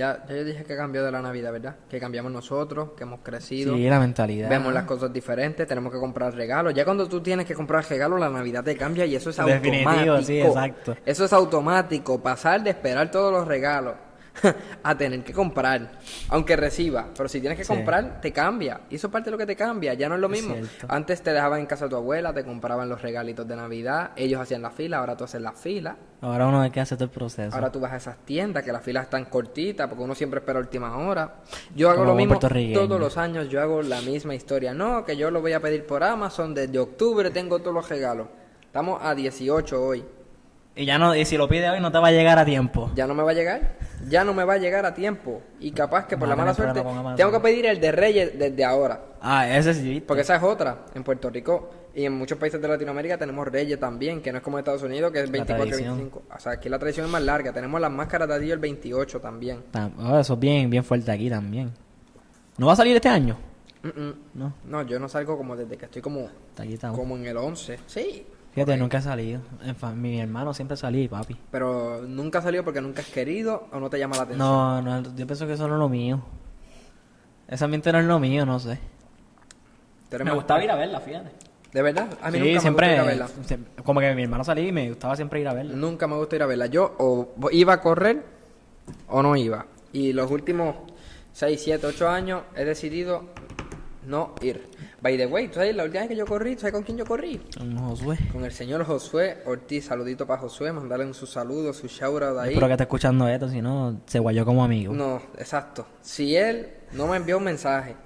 ya, ya yo dije que cambió de la Navidad, ¿verdad? Que cambiamos nosotros, que hemos crecido. Sí, la mentalidad. Vemos las cosas diferentes, tenemos que comprar regalos. Ya cuando tú tienes que comprar regalos, la Navidad te cambia y eso es Definitivo, automático. sí, exacto. Eso es automático, pasar de esperar todos los regalos a tener que comprar, aunque reciba. Pero si tienes que Sí. comprar, te cambia. Y eso es parte de lo que te cambia, ya no es lo mismo. Antes te dejaban en casa de tu abuela, te compraban los regalitos de Navidad, ellos hacían la fila, ahora tú haces la fila. Ahora uno ve que hace todo el proceso. Ahora tú vas a esas tiendas que las filas están cortitas porque uno siempre espera última hora. Yo hago Como lo mismo todos los años, yo hago la misma historia. No, que yo lo voy a pedir por Amazon desde octubre, tengo todos los regalos. Estamos a 18 hoy. Y ya no, y si lo pide hoy no te va a llegar a tiempo. Ya no me va a llegar, ya no me va a llegar a tiempo. Y capaz que por la mala suerte tengo que pedir el de Reyes desde ahora. Ah, ese sí. Porque esa es otra. En Puerto Rico y en muchos países de Latinoamérica tenemos Reyes también, que no es como en Estados Unidos, que es La 24 y tradición. 25. O sea, aquí la tradición es más larga. Tenemos las máscaras de Dios el 28 también. Tam- ah, eso es bien, bien fuerte aquí también. ¿No va a salir este año? Mm, mm. No, No, yo no salgo como desde que estoy como, como en el 11. Sí. Fíjate, nunca he salido. En mi hermano siempre salí, papi. Pero nunca salió porque nunca has querido o no te llama la atención. No, no, yo pienso que eso no es lo mío. Ese ambiente no es lo mío, no sé. Me más- gustaba ir a verla, fíjate. ¿De verdad? A mí sí, nunca me siempre. gusta ir a verla. Como que mi hermano salía y me gustaba siempre ir a verla. Nunca me gusta ir a verla. Yo o iba a correr o no iba. Y los últimos 6, 7, 8 años he decidido no ir. By the way, ¿tú sabes la última vez que yo corrí? ¿Sabes con quién yo corrí? Un Josué. Con el señor Josué Ortiz. Saludito para Josué. Mandarle un su saludo, su shout out ahí. Espero que esté escuchando esto, si no, se guayó como amigo. No, exacto. Si él no me envió un mensaje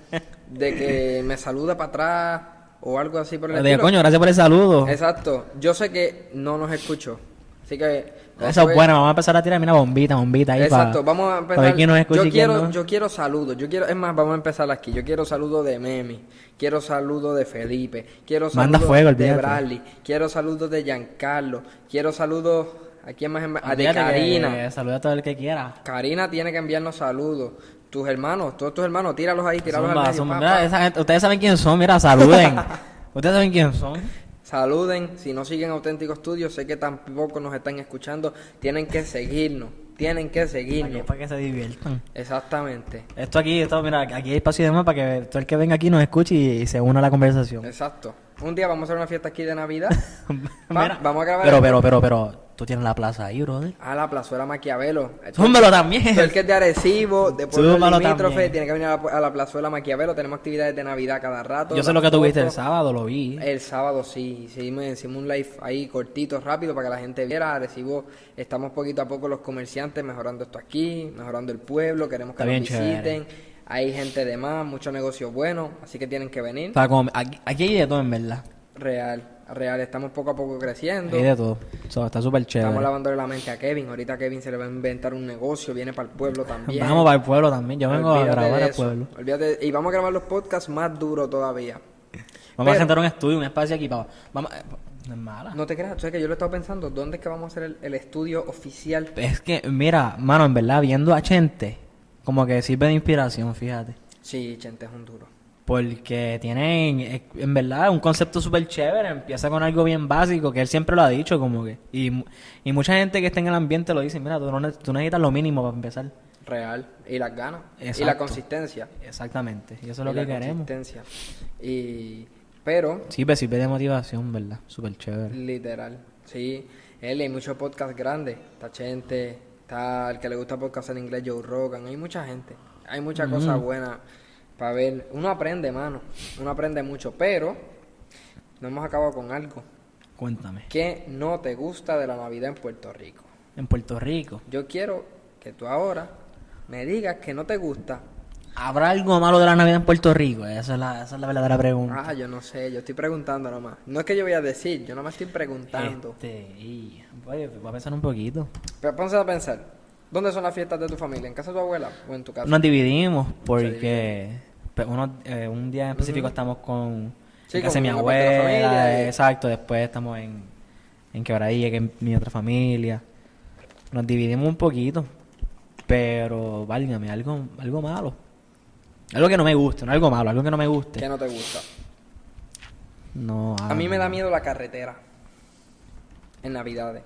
de que me saluda para atrás o algo así por el dije, estilo. coño, gracias por el saludo. Exacto. Yo sé que no nos escuchó. Así que... Eso es bueno, vamos a empezar a tirar, mira, bombita, bombita ahí Exacto, pa- vamos a empezar. ver quién nos escucha yo quiero, no. yo quiero saludos. Yo quiero, es más, vamos a empezar aquí. Yo quiero saludos de Memi, quiero saludos de Felipe, quiero saludos fuego, de. Bradley, quiero saludos de Giancarlo, quiero saludos ¿A quién más? envi- A de que- Karina. que saluda a todo el que quiera. Karina tiene que enviarnos saludos. Tus hermanos, todos tus hermanos, tíralos ahí, tíralos Zumba, al medio. Mira, esa ustedes saben quién son, mira, saluden. ustedes saben quién son. Saluden, si no siguen Auténtico Studio, sé que tampoco nos están escuchando, tienen que seguirnos, tienen que seguirnos. para que se diviertan. Exactamente, Esto aquí, esto, mira, aquí hay espacio de más para que todo el que venga aquí nos escuche y, y se una a la conversación. exacto. Un día vamos a hacer una fiesta aquí de Navidad. Pa, Mira, vamos a grabar Pero, el- pero, pero, pero, tú tienes la plaza ahí, brother. a la plazuela Maquiavelo. Zúmbalo también. Todo el que es de Arecibo, de Pueblo Limítrofe, tiene que venir a la, a la plazuela Maquiavelo. Tenemos actividades de Navidad cada rato. Yo sé lo que tuviste el sábado, lo vi. El sábado sí, hicimos, hicimos un live ahí cortito, rápido, para que la gente viera. Recibo, estamos poquito a poco los comerciantes mejorando esto aquí, mejorando el pueblo, queremos que Está nos visiten. Hay gente de más, muchos negocios buenos, así que tienen que venir. O sea, como- aquí, aquí hay de todo, en verdad. Real, real, estamos poco a poco creciendo. Hay de todo. O sea, está súper Estamos chévere. lavándole la mente a Kevin. Ahorita Kevin se le va a inventar un negocio, viene para el pueblo también. Vamos para el pueblo también. Yo vengo a grabar al pueblo. olvídate- y vamos a grabar los podcasts más duros todavía. Vamos a sentar un estudio, un espacio aquí para... Vamos, eh, no es mala. No te creas, tú sabes que yo lo he estado pensando, ¿dónde es que vamos a hacer el, el estudio oficial? Es que, mira, mano, en verdad, viendo a Chente, como que sirve de inspiración, fíjate. Sí, Chente es un duro. Porque tienen, en verdad, un concepto súper chévere. Empieza con algo bien básico, que él siempre lo ha dicho, como que. Y, y mucha gente que está en el ambiente lo dice: Mira, tú, no tú necesitas lo mínimo para empezar. Real. Y las ganas. Y la consistencia. Exactamente. Y eso es Y lo que la queremos. consistencia. Y... Pero, Sí, pero sirve de motivación, ¿verdad? Súper chévere. literal, sí. Él hay muchos podcasts grandes. Está Chente, está el que le gusta podcast en inglés, Joe Rogan. Hay mucha gente. Hay muchas cosas buenas para ver. Uno aprende, mano. Uno aprende mucho. Pero, no hemos acabado con algo. Cuéntame. ¿Qué no te gusta de la Navidad en Puerto Rico? En Puerto Rico, Yo quiero que tú ahora me digas que no te gusta. ¿habrá algo malo de la Navidad en Puerto Rico? Esa es la, esa es la verdadera pregunta. Ah, yo no sé, yo estoy preguntando nomás. No es que yo voy a decir, yo nomás estoy preguntando. Este, y, voy a pensar un poquito. Pero ponse a pensar, ¿dónde son las fiestas de tu familia? ¿En casa de tu abuela o en tu casa? Nos dividimos porque pues, uno, eh, un día en específico estamos con Sí, en casa de con mi parte de abuela, familia y- exacto, después estamos en, en Quebradilla, que es mi otra familia. Nos dividimos un poquito, pero válgame, algo, algo malo. Algo que no me guste, no algo malo, algo que no me guste. ¿Qué no te gusta? No, A mí me da miedo la carretera en Navidades.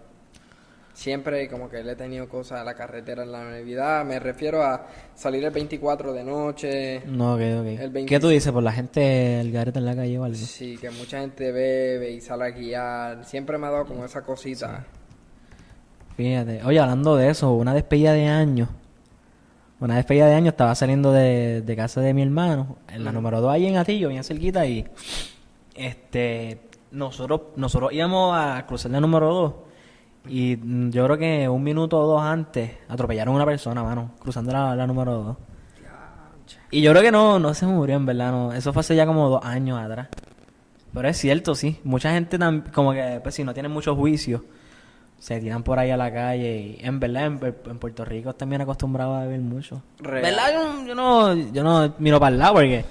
Siempre como que le he tenido cosas a la carretera en la Navidad. Me refiero a salir el 24 de noche. No, ok, ok. El ¿Qué 25. tú dices? ¿Por la gente, el garete en la calle o algo? Sí, que mucha gente bebe y sale a guiar. Siempre me ha dado como esa cosita. Fíjate. Oye, hablando de eso, una despedida de año. Una despedida de año estaba saliendo de, de casa de mi hermano, en la número 2 ahí en Atillo, bien cerquita, y este nosotros nosotros íbamos a cruzar la número 2 y yo creo que un minuto o dos antes atropellaron a una persona, mano, cruzando la, la número 2. Y yo creo que no, no se murió, en verdad, no. Eso fue hace ya como dos años atrás. Pero es cierto, sí. Mucha gente, tam- como que, pues si no tienen mucho juicio, se tiran por ahí a la calle. Y en verdad, en, en Puerto Rico también acostumbrado a beber mucho. Real. ¿Verdad? Yo, yo no, yo no miro para el lado porque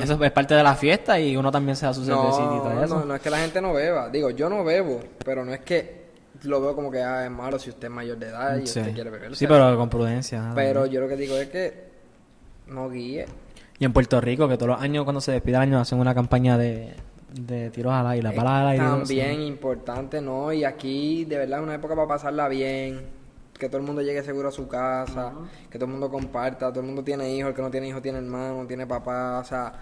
eso es parte de la fiesta y uno también se da su cervecita y todo No, eso. no, no es que la gente no beba. Digo, yo no bebo, pero no es que lo veo como que ah, es malo si usted es mayor de edad y Sí. usted quiere beber. Sí, pero con prudencia. pero yo lo que digo es que no guíe. Y en Puerto Rico, que todos los años cuando se despide el año hacen una campaña de, de tiros al aire, balas al aire. También importante, ¿no? Y aquí, de verdad, es una época para pasarla bien. Que todo el mundo llegue seguro a su casa. Que todo el mundo comparta. Todo el mundo tiene hijos. El que no tiene hijos tiene hermano, tiene papá. O sea,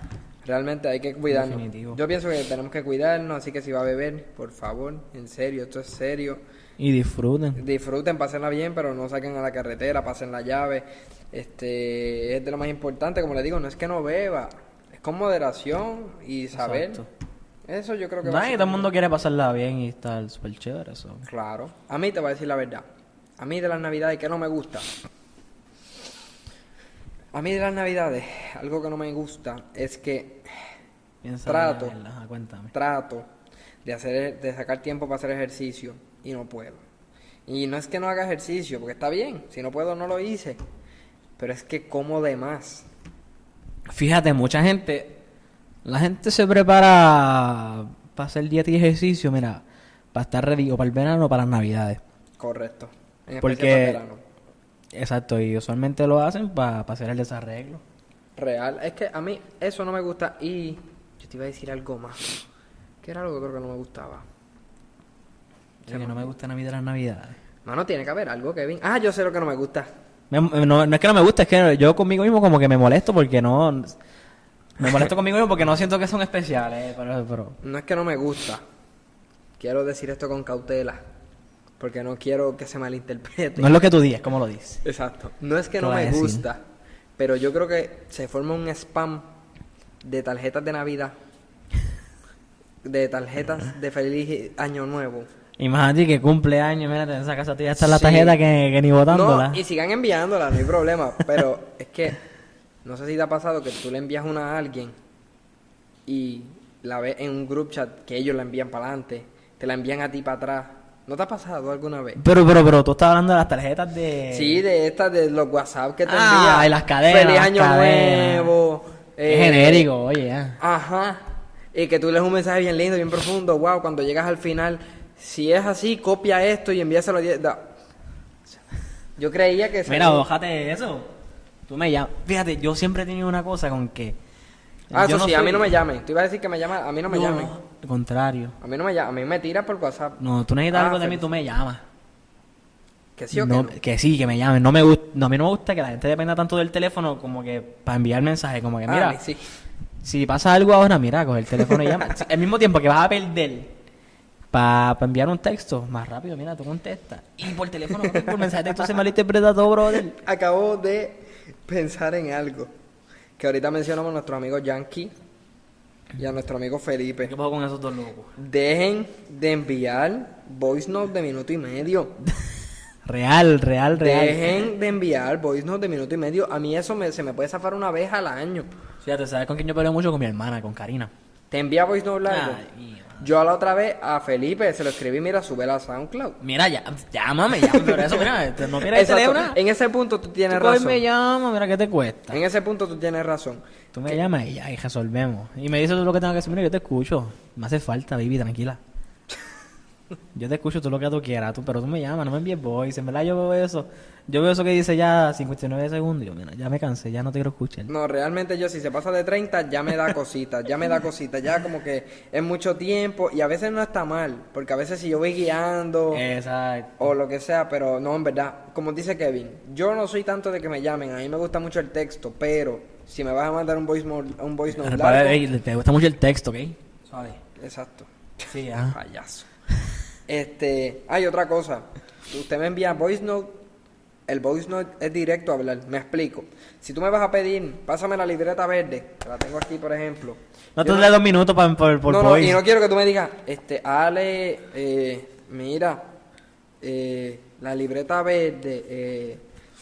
realmente hay que cuidarnos. Definitivo. Yo pienso que tenemos que cuidarnos. Así que si va a beber, por favor, en serio, esto es serio. Y disfruten. Disfruten, pásenla bien, pero no saquen a la carretera, pasen la llave. Este es de lo más importante, como le digo, no es que no beba, es con moderación y saber. Exacto. Eso yo creo que va a Nadie, ser- todo el mundo quiere pasarla bien y estar súper chévere eso. Claro. A mí te voy a decir la verdad. A mí de las navidades que no me gusta. A mí de las navidades, algo que no me gusta es que Piensa Trato. en la- trato de hacer de sacar tiempo para hacer ejercicio y no puedo. Y no es que no haga ejercicio, porque está bien, si no puedo no lo hice, pero es que como de más. Fíjate, mucha gente, la gente se prepara para hacer dieta y ejercicio, mira, para estar ready o para el verano o para las navidades. Correcto. En Porque- especial para verano. Exacto, y usualmente lo hacen para hacer el desarreglo. Real. Es que a mí eso no me gusta y yo te iba a decir algo más. Que era algo que creo que no me gustaba. que no me gusta Navidad las Navidades. Mano, tiene que haber algo, Kevin. Ah, yo sé lo que no me gusta. Me- no, no es que no me gusta, es que yo conmigo mismo como que me molesto porque no... Me molesto conmigo mismo porque no siento que son especiales, pero... pero No es que no me gusta. Quiero decir esto con cautela. Porque no quiero que se malinterprete. no es lo que tú dices, como lo dices. Exacto. No es que no ¿Qué vas a me gusta. Pero yo creo que se forma un spam de tarjetas de Navidad. De tarjetas de feliz año nuevo. Imagínate que cumpleaños, mira, en esa casa tuya está la Sí. tarjeta que, que ni botándola. No, y sigan enviándola, no hay problema. Pero es que no sé si te ha pasado que tú le envías una a alguien y la ves en un group chat que ellos la envían para adelante, te la envían a ti para atrás. ¿No te ha pasado alguna vez? Pero, pero, pero, tú estás hablando de las tarjetas de... Sí, de estas de los WhatsApp que te Ah, envían. y las cadenas, Feliz las año cadenas. nuevo. Es eh, genérico, oye, ya. Ajá. Y que tú lees un mensaje bien lindo, bien profundo. Wow, cuando llegas al final, si es así, copia esto y envíaselo a 10. da- Yo creía que... Mira, bájate eso. Tú me llamas. Fíjate, yo siempre he tenido una cosa con que... Ah, yo eso sí, a mí no me llamen. Tú ibas a decir que me llaman, a mí no me llamen. Al contrario. A mí no me llaman, a mí me tiran por WhatsApp. No, tú necesitas Ah, algo de mí, tú me llamas. Que sí o No, que no. que sí, que me llamen. No me gusta, no, a mí no me gusta que la gente dependa tanto del teléfono como que para enviar mensajes, como que Ah, mira, sí. si pasa algo ahora, mira, coge el teléfono y llama. Al mismo tiempo que vas a perder para enviar un texto, más rápido, mira, tú contestas. Y por teléfono, por mensaje de texto se malinterpreta todo, brother. Acabo de pensar en algo. Que ahorita mencionamos a nuestro amigo Yankee y a nuestro amigo Felipe. ¿Qué pasó con esos dos locos? Dejen de enviar voice note de minuto y medio. Real, real, real. Dejen de enviar voice note de minuto y medio. A mí eso me- se me puede zafar una vez al año. Fíjate, ¿sabes con quién yo peleo mucho? Con mi hermana, con Karina. Te envía voice note largo. Ay, mía. Yo a la otra vez a Felipe se lo escribí, mira, sube la SoundCloud. Mira, ya, llámame, llámame, por eso, mira, este, no quieres el teléfono. En ese punto tú tienes Tú razón. me llama, mira, ¿qué te cuesta? En ese punto tú tienes razón. Tú me llamas y ya, y resolvemos. Y me dices tú lo que tengo que hacer, mira, yo te escucho. Me hace falta, baby, tranquila. Yo te escucho tú lo que tú quieras, tú, pero tú me llamas, no me envíes voice. En verdad yo veo eso. Yo veo eso que dice ya 59 segundos. y yo, mira, ya me cansé, ya no te quiero escuchar. No, realmente yo si se pasa de 30 ya me da cositas, ya me da cositas, ya como que es mucho tiempo y a veces no está mal, porque a veces si yo voy guiando Exacto. o lo que sea, pero no, en verdad, como dice Kevin, yo no soy tanto de que me llamen, a mí me gusta mucho el texto, pero si me vas a mandar un voice, un voice note Repara, largo, ey, te gusta mucho el texto, ¿ok? Suave. exacto, Sí, ah. payaso. Este, hay otra cosa, usted me envía voice note, el voice note es directo a hablar, me explico. Si tú me vas a pedir, pásame la libreta verde, que la tengo aquí por ejemplo. No te dé dos minutos pa- por, por no, no, voice. y no quiero que tú me digas, este, Ale, eh, mira, eh, la libreta verde, eh,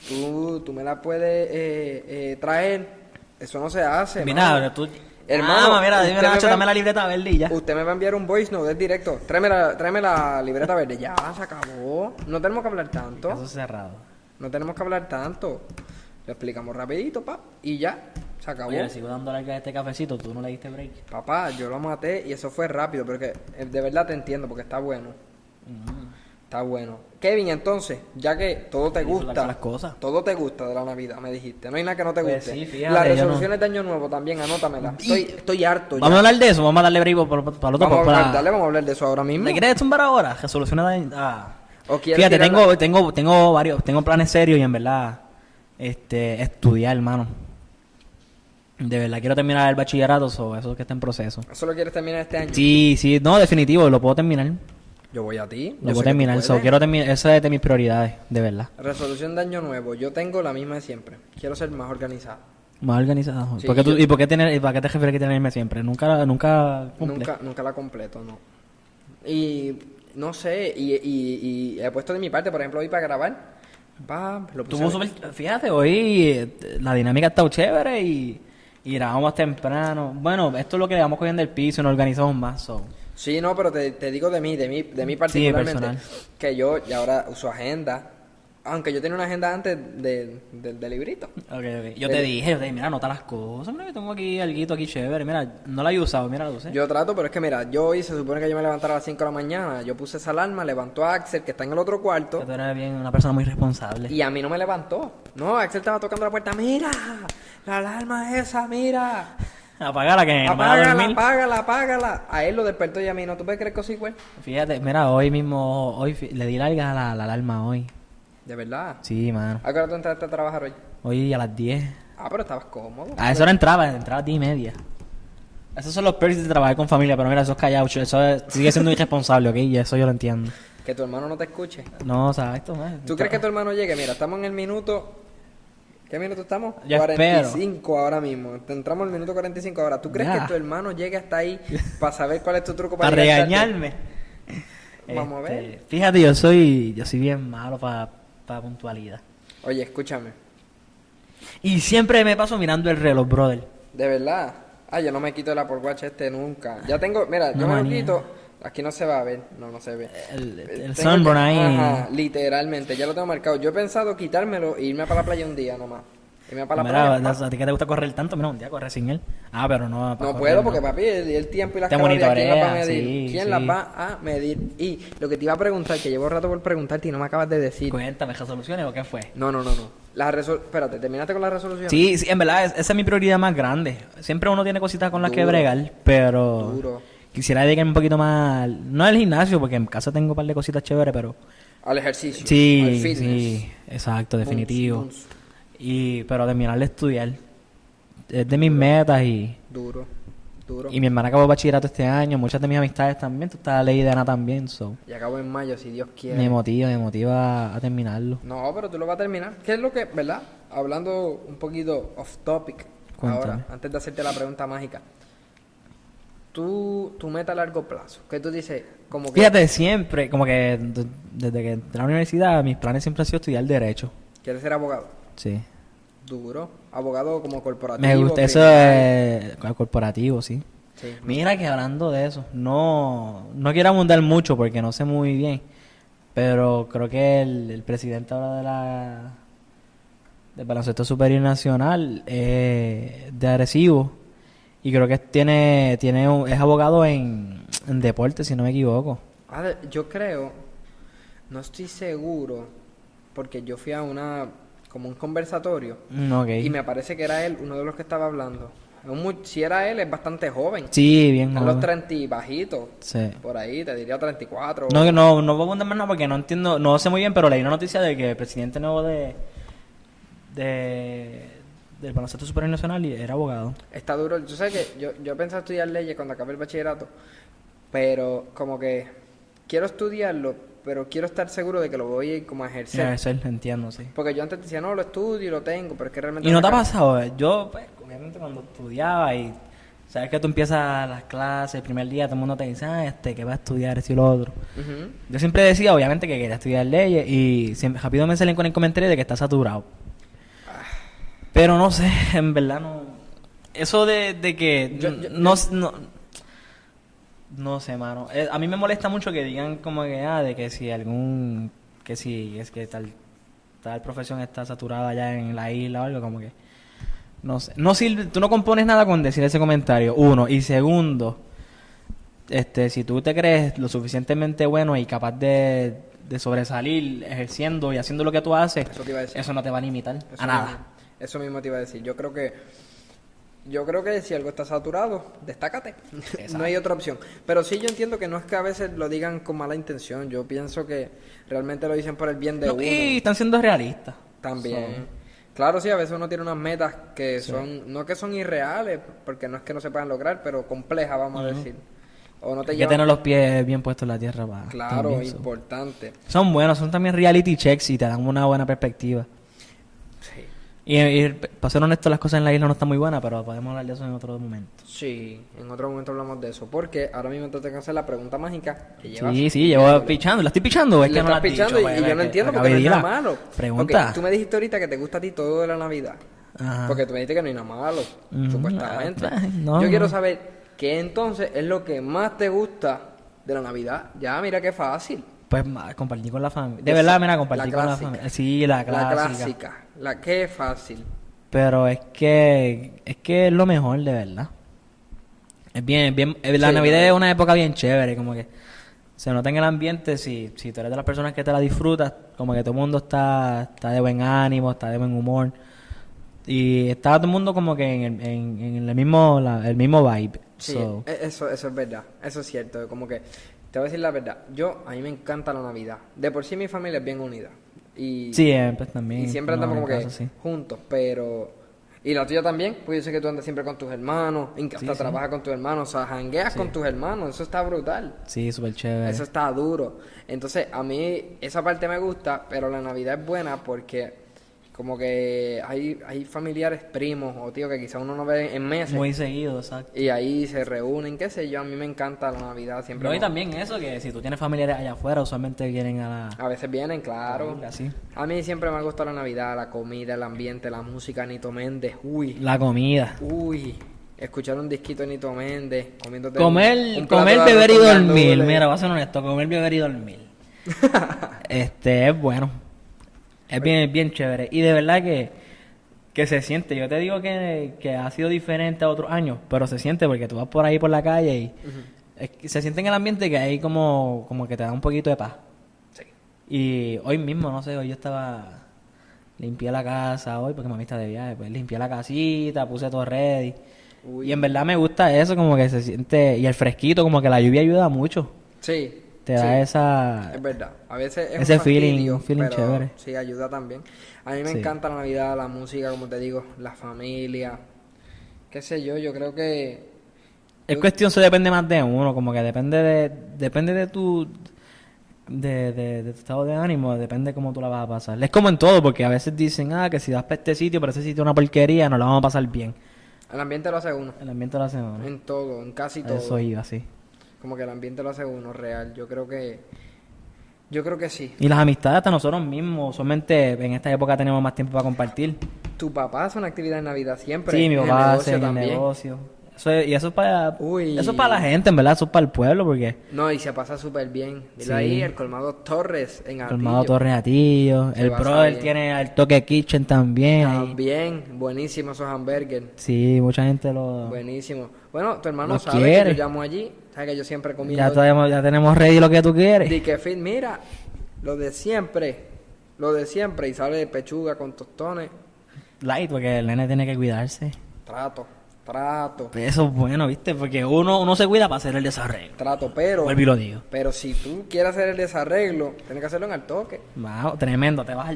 tú, tú me la puedes eh, eh, traer. Eso no se hace. Mira, mano. tú... Hermano, Ah, mira, dime, va- dame la libreta verde y ya. Usted me va a enviar un voice note, es directo. Tráeme la, tráeme la libreta verde. Ya, se acabó. No tenemos que hablar tanto. Caso cerrado. No tenemos que hablar tanto. Lo explicamos rapidito, pa, y ya, se acabó. Oye, le sigo dando larga a este cafecito, tú no le diste break. Papá, yo lo maté y eso fue rápido, pero que eh, de verdad te entiendo porque está bueno. Está bueno. Kevin, entonces, ya que todo te gusta, las cosas. todo te gusta de la Navidad, me dijiste. No hay nada que no te Pues guste. sí, fíjate, Las yo resoluciones de Año Nuevo también, anótamelas. Estoy, estoy harto. Vamos a ya. hablar de eso, vamos a darle break para, para el otro. Vamos a para- hablar, dale, vamos a hablar de eso ahora mismo. ¿Me quieres tumbar ahora? Resoluciones de... Ah. ¿O quieres Fíjate, tengo, tengo, tengo varios, tengo planes serios y en verdad, este, estudiar, hermano. De verdad quiero terminar el bachillerato, so, eso que está en proceso. ¿Eso lo quieres terminar este año? Sí, sí, no, definitivo, lo puedo terminar. Yo voy a ti. Lo puedo terminar, so, quiero terminar, esa es de mis prioridades, de verdad. Resolución de Año Nuevo. Yo tengo la misma de siempre. Quiero ser más organizado. Más organizado. Sí, ¿Por qué tú- yo- ¿Y por qué tener, para qué te refieres que tenerme siempre? Nunca, nunca cumple. Nunca, nunca la completo, no. Y no sé, y, y, y he puesto de mi parte, por ejemplo, hoy para grabar. Pa, lo puse Tuvo súper- fíjate, hoy eh, la dinámica ha estado chévere y, y grabamos temprano. Bueno, esto es lo que vamos cogiendo el piso y nos organizamos más. So. Sí, no, pero te, te digo de mí, de mí, de mí particularmente. personal. que yo ya ahora uso agenda, Aunque yo tenía una agenda antes de, de- del librito. Ok, ok. Yo te dije, yo te dije, mira, anota las cosas. Mira, que tengo aquí algo aquí chévere. Mira, no la he usado, mira, la usé. Yo trato, pero es que mira, yo hoy se supone que yo me levantara a las 5 de la mañana. Yo puse esa alarma, levantó a Axel, que está en el otro Que cuarto. tú eres bien, una persona muy responsable. Y a mí no me levantó. No, Axel estaba tocando la puerta. Mira, la alarma esa, mira. Apágala que Apágala, apágala, apágala. A él lo despertó y a mí no. ¿Tú puedes creer que sí, güey? Fíjate, mira, hoy mismo, hoy le di larga a la, la alarma hoy. De verdad. Sí, mano. ¿A qué hora tú entraste a trabajar hoy? Hoy a las 10. Ah, pero estabas cómodo. A esa hora entraba, entraba a las 10 y media. Esos son los perks de trabajar con familia, pero mira, eso es callado, eso es- sigue siendo irresponsable, ¿ok? Y eso yo lo entiendo. Que tu hermano no te escuche. No, exacto, man. ¿Tú crees que tu hermano llegue? Mira, estamos en el minuto. ¿Qué minuto estamos? Yo 45 ahora mismo. Entramos en el minuto 45 ahora. ¿Tú crees Ya. que tu hermano llegue hasta ahí para saber cuál es tu truco Para para, regañarme. Vamos a ver. Este, Fíjate, yo soy, yo soy bien malo para puntualidad. Oye, escúchame. Y siempre me paso mirando el reloj, brother. De verdad. Ah, yo no me quito el Apple Watch este nunca. Ya tengo, mira, yo me lo quito. Aquí no se va a ver. No, no se ve. El, Eh, el tengo sunburn ahí. Ajá, literalmente. Ya lo tengo marcado. Yo he pensado quitármelo e irme para la playa un día nomás. Irme para la Mira, playa. a ti que te gusta correr tanto, mira, un día corre sin él. Ah, pero no. No correr puedo porque, no. papi, el, el tiempo y las Te calorías, ¿quién las va a medir? sí, ¿Quién sí. las va a medir? Y lo que te iba a preguntar, que llevo rato por preguntarte y no me acabas de decir. Cuéntame, ¿resoluciones o qué fue? No, no, no, no. La resol... Espérate, ¿terminaste con la resolución? Sí, sí, en verdad, es- esa es mi prioridad más grande. Siempre uno tiene cositas con las que bregar, pero Duro. quisiera dedicarme un poquito más, al- no al gimnasio, porque en casa tengo un par de cositas chéveres, pero Al ejercicio. al sí, fitness. sí, exacto, definitivo. Y pero terminar de estudiar es de mis metas y, Duro, duro. y mi hermana acabó bachillerato este año, muchas de mis amistades también, tú estás ley de Ana también, so Y acabo en mayo, si Dios quiere. me motiva, me motiva a terminarlo. No, pero tú lo vas a terminar. ¿Qué es lo que, verdad? Hablando un poquito off topic. Cuéntame. Ahora, antes de hacerte la pregunta mágica. Tú, tu meta a largo plazo. ¿Qué tú dices? Como que Fíjate, siempre, como que desde que entré a la universidad, mis planes siempre han sido estudiar Derecho. quieres ser abogado. Sí. Duro. Abogado como corporativo. Me gusta eso es corporativo, sí. Sí. Mira que hablando de eso, no, no quiero abundar mucho porque no sé muy bien, pero creo que el, el presidente ahora de la del baloncesto superior nacional eh, de Arecibo y creo que tiene tiene un- es abogado en, en deporte si no me equivoco. A ver, yo creo, no estoy seguro, porque yo fui a una, como un conversatorio, Mm, y me parece que era él uno de los que estaba hablando. Si era él, es bastante joven. Sí, bien. En los joven. 30 y bajitos, Sí. por ahí, te diría 34. No, no, no puedo contar más nada porque no entiendo, no sé muy bien, pero leí una noticia de que el presidente nuevo de, de del baloncesto superior nacional y era abogado. Está duro. Tú sabes que yo, yo pensé estudiar leyes cuando acabé el bachillerato, pero como que quiero estudiarlo, pero quiero estar seguro de que lo voy a ir como a ejercer. Debe ser, entiendo, sí. Porque yo antes decía, no, lo estudio y lo tengo, pero es que realmente... ¿Y no te ha pasado? Yo, pues, obviamente cuando estudiaba y sabes que tú empiezas las clases, el primer día todo el mundo te dice, ah, este, que va a estudiar, esto y lo otro. Yo siempre decía, obviamente, que quería estudiar leyes y siempre, rápido me salen con el comentario de que está saturado. Pero no sé, en verdad no... Eso de, de que Yo- yo- no, no... No sé, mano. Eh, a mí me molesta mucho que digan como que, ah, de que si algún... Que si es que tal, tal profesión está saturada ya en la isla o algo, como que... No sé. No sirve, tú no compones nada con decir ese comentario, uno. Y segundo, este, si tú te crees lo suficientemente bueno y capaz de, de sobresalir ejerciendo y haciendo lo que tú haces, Eso eso no te va a limitar Eso a nada. eso mismo te iba a decir. Yo creo que yo creo que si algo está saturado, destácate. no hay otra opción. Pero sí yo entiendo que no es que a veces lo digan con mala intención. Yo pienso que realmente lo dicen por el bien de No, uno. y están siendo realistas. También. Claro, sí, a veces uno tiene unas metas que son, no que son irreales, porque no es que no se puedan lograr, pero complejas, vamos a decir. O no te Hay que llevan... tener los pies bien puestos en la tierra para Claro, importante. Son buenos, son también reality checks y te dan una buena perspectiva. Y, y para ser honesto, las cosas en la isla no están muy buenas, pero podemos hablar de eso en otro momento. Sí, en otro momento hablamos de eso, porque ahora mismo te tengo que hacer la pregunta mágica que llevas. Sí, sí, llevo pichando. ¿La estoy pichando es que no la pichando dicho? y, Pues, y yo no entiendo que porque no es nada malo. Pregunta. Tú me dijiste ahorita que te gusta a ti todo de la Navidad. Ajá. Porque tú me dijiste que no hay nada malo, supuestamente. ah, no, yo quiero saber qué entonces es lo que más te gusta de la Navidad. Ya, mira qué fácil. Pues compartir con la familia. De verdad, mira, la compartir con la clásica. familia. Sí, la La clásica. La que es fácil. Pero es que es que es lo mejor, de verdad. Es bien, bien. eh, La Sí, Navidad es una época bien chévere, como que se nota en el ambiente. Si, si tú eres de las personas que te la disfrutas, como que todo el mundo está, está de buen ánimo, está de buen humor. Y está todo el mundo como que en el, en, en el mismo la- el mismo vibe. Sí, So, e- eso, eso es verdad, eso es cierto, como que, te voy a decir la verdad, yo, a mí me encanta la Navidad, de por sí mi familia es bien unida, y, sí, eh, pues también. y siempre andamos como que sí. juntos, pero, y la tuya también, pues yo sé que tú andas siempre con tus hermanos, hasta sí. trabajas con tus hermanos, o sea, jangueas con tus hermanos, eso está brutal. Sí, súper chévere. Eso está duro. Entonces, a mí esa parte me gusta, pero la Navidad es buena porque como que hay, hay familiares primos o tíos que quizá uno no ve en meses Muy seguido, exacto. y ahí se reúnen, qué sé yo, a mí me encanta la Navidad siempre. No, y me- también eso, que si tú tienes familiares allá afuera, usualmente vienen a la... A veces vienen, claro. Así. A mí siempre me gusta la Navidad, la comida, el ambiente, la música, Nito Méndez, uy, La comida. uy. Escuchar un disquito de Nito Méndez, comiéndote Comer, un- un comer, beber y dormir. Mira, voy a ser honesto, comer, beber y dormir. este es bueno. Es bien, bien chévere. Y de verdad que, que se siente. Yo te digo que, que ha sido diferente a otros años, pero se siente porque tú vas por ahí por la calle y es se siente en el ambiente que hay como, como que te da un poquito de paz. Sí. Y hoy mismo, no sé, hoy yo estaba. Limpié la casa hoy porque mami está de viaje. Pues limpié la casita, puse todo ready. Uy. Y en verdad me gusta eso, como que se siente. Y el fresquito, como que la lluvia ayuda mucho. Sí. Te sí. da esa. Es verdad. A veces es Ese un feeling- un feeling pero chévere. Sí, ayuda también. A mí me Sí. encanta la Navidad, la música, como te digo, la familia. Qué sé yo, yo creo que Es cuestión, se depende más de uno, como que depende de. Depende de tu. De, de, de tu estado de ánimo, depende cómo tú la vas a pasar. Es como en todo, porque a veces dicen, ah, que si vas para este sitio, pero ese sitio una porquería, no la vamos a pasar bien. el ambiente lo hace uno. El ambiente lo hace uno. En todo, en casi todo. Eso iba, sí. Como que el ambiente lo hace uno real. Yo creo que. Yo creo que sí. Y las amistades hasta nosotros mismos, solamente en esta época tenemos más tiempo para compartir. Tu papá hace una actividad en Navidad siempre. Sí, mi papá hace el negocio. Eso es- y eso es para Uy. eso es para la gente, en verdad, eso es para el pueblo, porque No, y se pasa súper bien. Dile Sí. ahí, el colmado Torres en Colmado Atillo. Torres Atillo, Se el Pro, él tiene el Toque Kitchen también. También, buenísimo esos hamburgues. Sí, mucha gente lo... Buenísimo. Bueno, tu hermano Lo sabe quiere. que yo llamo allí. Sabe que yo siempre comí. Ya, tenemos, ya tenemos ready lo que tú quieres. Di que fit, mira, lo de siempre. Lo de siempre. Y sale de pechuga con tostones. Light, porque el nene tiene que cuidarse. Trato, trato, Pues eso es bueno, ¿viste? Porque uno, uno se cuida para hacer el desarrollo. trato. Pero, Vuelvo y lo digo. pero si tú quieres hacer el desarreglo, tienes que hacerlo en el toque. Wow, tremendo, te vas a.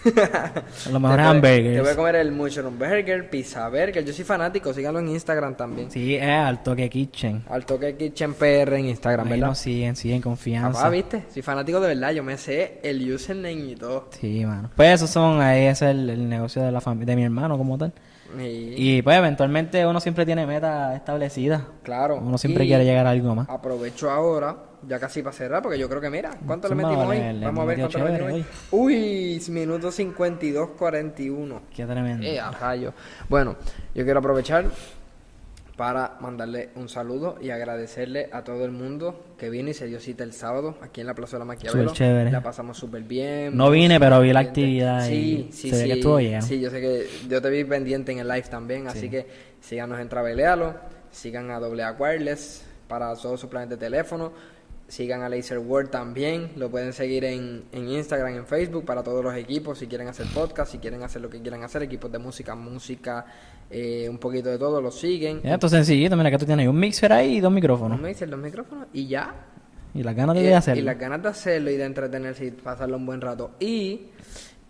Los Te mejores voy- Te voy a hamburgers. comer el mushroom burger, pizza burger. Yo soy fanático, síganlo en Instagram también. Sí, es al Toque Kitchen. Al toque Kitchen PR en Instagram, Ahí ¿verdad? nos siguen, siguen confianza. Papá, ¿viste? Soy fanático de verdad. Yo me sé el username y todo. Sí, mano. Pues esos son, ahí es el, el negocio de la familia, de mi hermano como tal. Y, Y pues eventualmente uno siempre tiene metas establecidas. claro. Uno siempre y quiere llegar a algo más. Aprovecho ahora, ya casi para cerrar, porque yo creo que mira, ¿cuánto le metimos vale, hoy? le Vamos a ver cuánto le metimos hoy. Uy, minuto 52-41. Qué tremendo. Eh, a rayo. Bueno, yo quiero aprovechar para mandarle un saludo y agradecerle a todo el mundo que vino y se dio cita el sábado aquí en la Plaza de la Maquiavelo. Súper chévere. La pasamos súper bien. No vine, pero vi la actividad Sí, y sí, se ve sí. que estuvo lleno. Sí, yo sé que yo te vi pendiente en el live también, así que síganos en Travelealo, sigan a AA Wireless para todos sus planes de teléfono. Sigan a Laser World también, lo pueden seguir en, en Instagram, en Facebook para todos los equipos, si quieren hacer podcast, si quieren hacer lo que quieran hacer, equipos de música, música, eh, un poquito de todo, lo siguen. Ya, esto es sencillito, mira que tú tienes un mixer ahí y dos micrófonos. Me dicen los micrófonos y ya. Y las ganas de Eh, hacerlo. Y las ganas de hacerlo y de entretenerse y pasarlo un buen rato. Y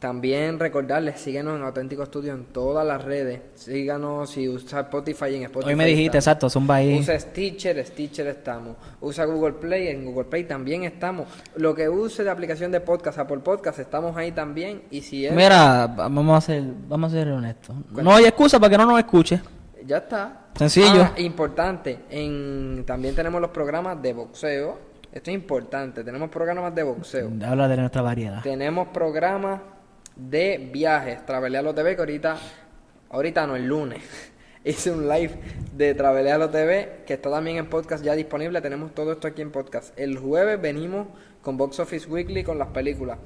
también recordarles, síguenos en Auténtico Estudio en todas las redes. Síganos si usa Spotify en Spotify. Hoy me dijiste, estamos. exacto, zumba ahí. Usa Stitcher, Stitcher estamos. Usa Google Play, en Google Play también estamos. Lo que use de aplicación de podcast, Apple Podcast, estamos ahí también. Y si es, Mira, va- vamos a ser, vamos a ser honestos. No hay excusa para que no nos escuche. ya está. Sencillo. Ah, importante, en, también tenemos los programas de boxeo. Esto es importante, tenemos programas de boxeo. Habla de nuestra variedad. Tenemos programas de viajes. Travelealo TV que ahorita, ahorita no, el lunes. hice un live de Travelealo TV, que está también en podcast ya disponible. Tenemos todo esto aquí en podcast. El jueves venimos con Box Office Weekly con las películas.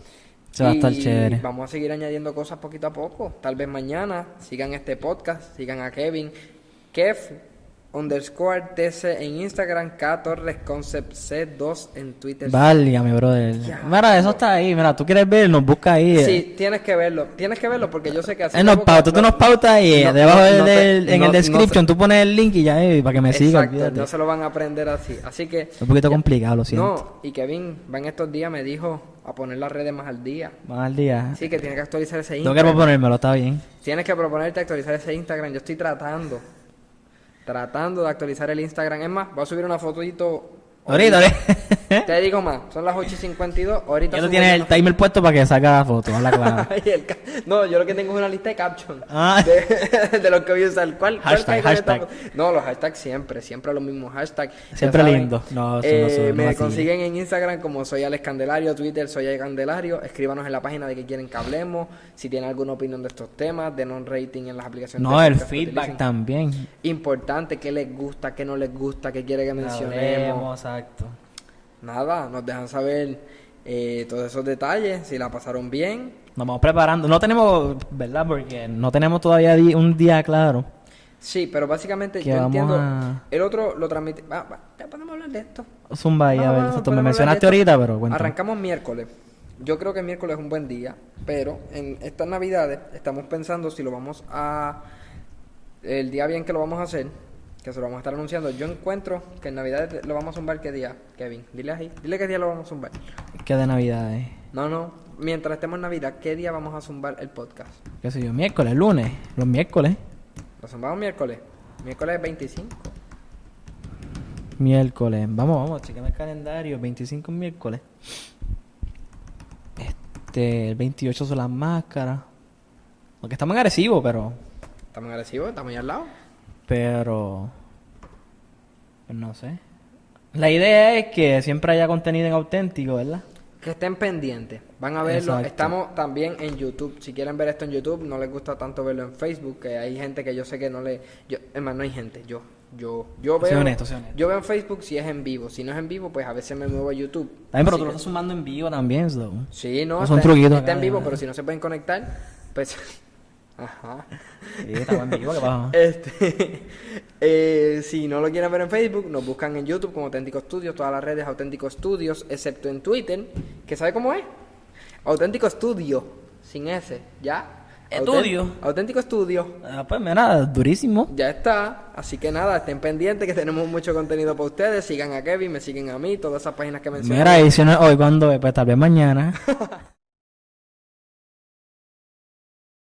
Se va a estar chévere. Vamos a seguir añadiendo cosas poquito a poco. Tal vez mañana sigan este podcast, sigan a Kevin. Kev underscore TC en Instagram, K Torres Concept C2 en Twitter. Válgame, brother. Ya. Mira, eso está ahí. Mira, tú quieres ver, nos busca ahí. eh. Sí, tienes que verlo. Tienes que verlo porque yo sé que así. Él nos luego- pauta, tú nos pautas ahí, eh, No, debajo no, del- te- en el description, tú pones el link y ya, eh, para que me siga, Exacto, olvídate. no se lo van a aprender así. Así que. Es un poquito complicado, lo siento. No, y Kevin va en estos días, me dijo a poner las redes más al día. Van al día. Así que tiene que actualizar ese No Instagram. quiero ponérmelo, está bien. Tienes que proponerte actualizar ese Instagram. Yo estoy tratando. Tratando de actualizar el Instagram. Es más, voy a subir una fotito. Ahorita, ahorita. Te digo más, son las 8 y 52. Ahorita Ya tú tienes el timer puesto para que saque la foto, habla claro. No, yo lo que tengo es una lista de captions Ah. de, de lo que voy a usar. ¿Cuál, Hashtag, hashtag. No, los hashtags siempre, siempre los mismos hashtags. Siempre lindo. No, eso eh, no se- no me consiguen en Instagram como soy Alex Candelario, Twitter soy Alex Candelario. Escríbanos en la página de que quieren que hablemos. Si tienen alguna opinión de estos temas, denos un rating en las aplicaciones. No, de el feedback también. Importante, qué les gusta, qué no les gusta, qué quiere que mencionemos. Exacto. Nada, nos dejan saber eh, todos esos detalles, si la pasaron bien. Nos vamos preparando. No tenemos, ¿verdad? Porque no tenemos todavía un día claro. Sí, pero básicamente Que yo vamos entiendo. a- El otro lo transmite. Ya podemos hablar de esto. Zumba ahí, a ver. Tú me mencionaste ahorita, pero cuéntame. Arrancamos miércoles. Yo creo que miércoles es un buen día, pero en estas navidades estamos pensando si lo vamos a. El día bien que lo vamos a hacer, que se lo vamos a estar anunciando. Yo encuentro que en navidades lo vamos a zumbar qué día, Kevin. Dile ahí, dile qué día lo vamos a zumbar. ¿Qué de Navidad No, no, mientras estemos en Navidad, ¿qué día vamos a zumbar el podcast? ¿Qué sé yo? Miércoles, lunes. Los miércoles. ¿Lo zumbamos miércoles? Miércoles 25. Miércoles. Vamos, vamos, chequeme el calendario. 25 es miércoles. Este, el 28 son las máscaras. Aunque estamos en Arecibo, pero. ¿Estamos agresivos? ¿Estamos ahí al lado? Pero. no sé. La idea es que siempre haya contenido en auténtico, ¿verdad? Que estén pendientes, van a verlo. Exacto. Estamos también en YouTube. Si quieren ver esto en YouTube, no les gusta tanto verlo en Facebook, que hay gente que yo sé que no le. Yo, es más, no hay gente. Yo, yo, yo veo. honesto, sé honesto. Yo veo en Facebook si es en vivo. Si no es en vivo, pues a veces me muevo a YouTube. También, pero Así tú lo que- estás sumando en vivo también, so. Sí, no, Es un está, truquito está en vivo, pero si no se pueden conectar, pues. Ajá. Sí, estamos en vivo, ¿qué pasa? Este, eh, si no lo quieren ver en Facebook, nos buscan en YouTube como Auténtico Studios, todas las redes Auténtico Studios, excepto en Twitter, que sabe cómo es. Auténtico Studio, sin S, ¿ya? Estudio. Autént- Auténtico Studio, Ah, pues mira, durísimo. ya está. Así que nada, estén pendientes que tenemos mucho contenido para ustedes. Sigan a Kevin, me siguen a mí, todas esas páginas que mencioné. Mira, y si no hoy, cuando Pues tal vez mañana.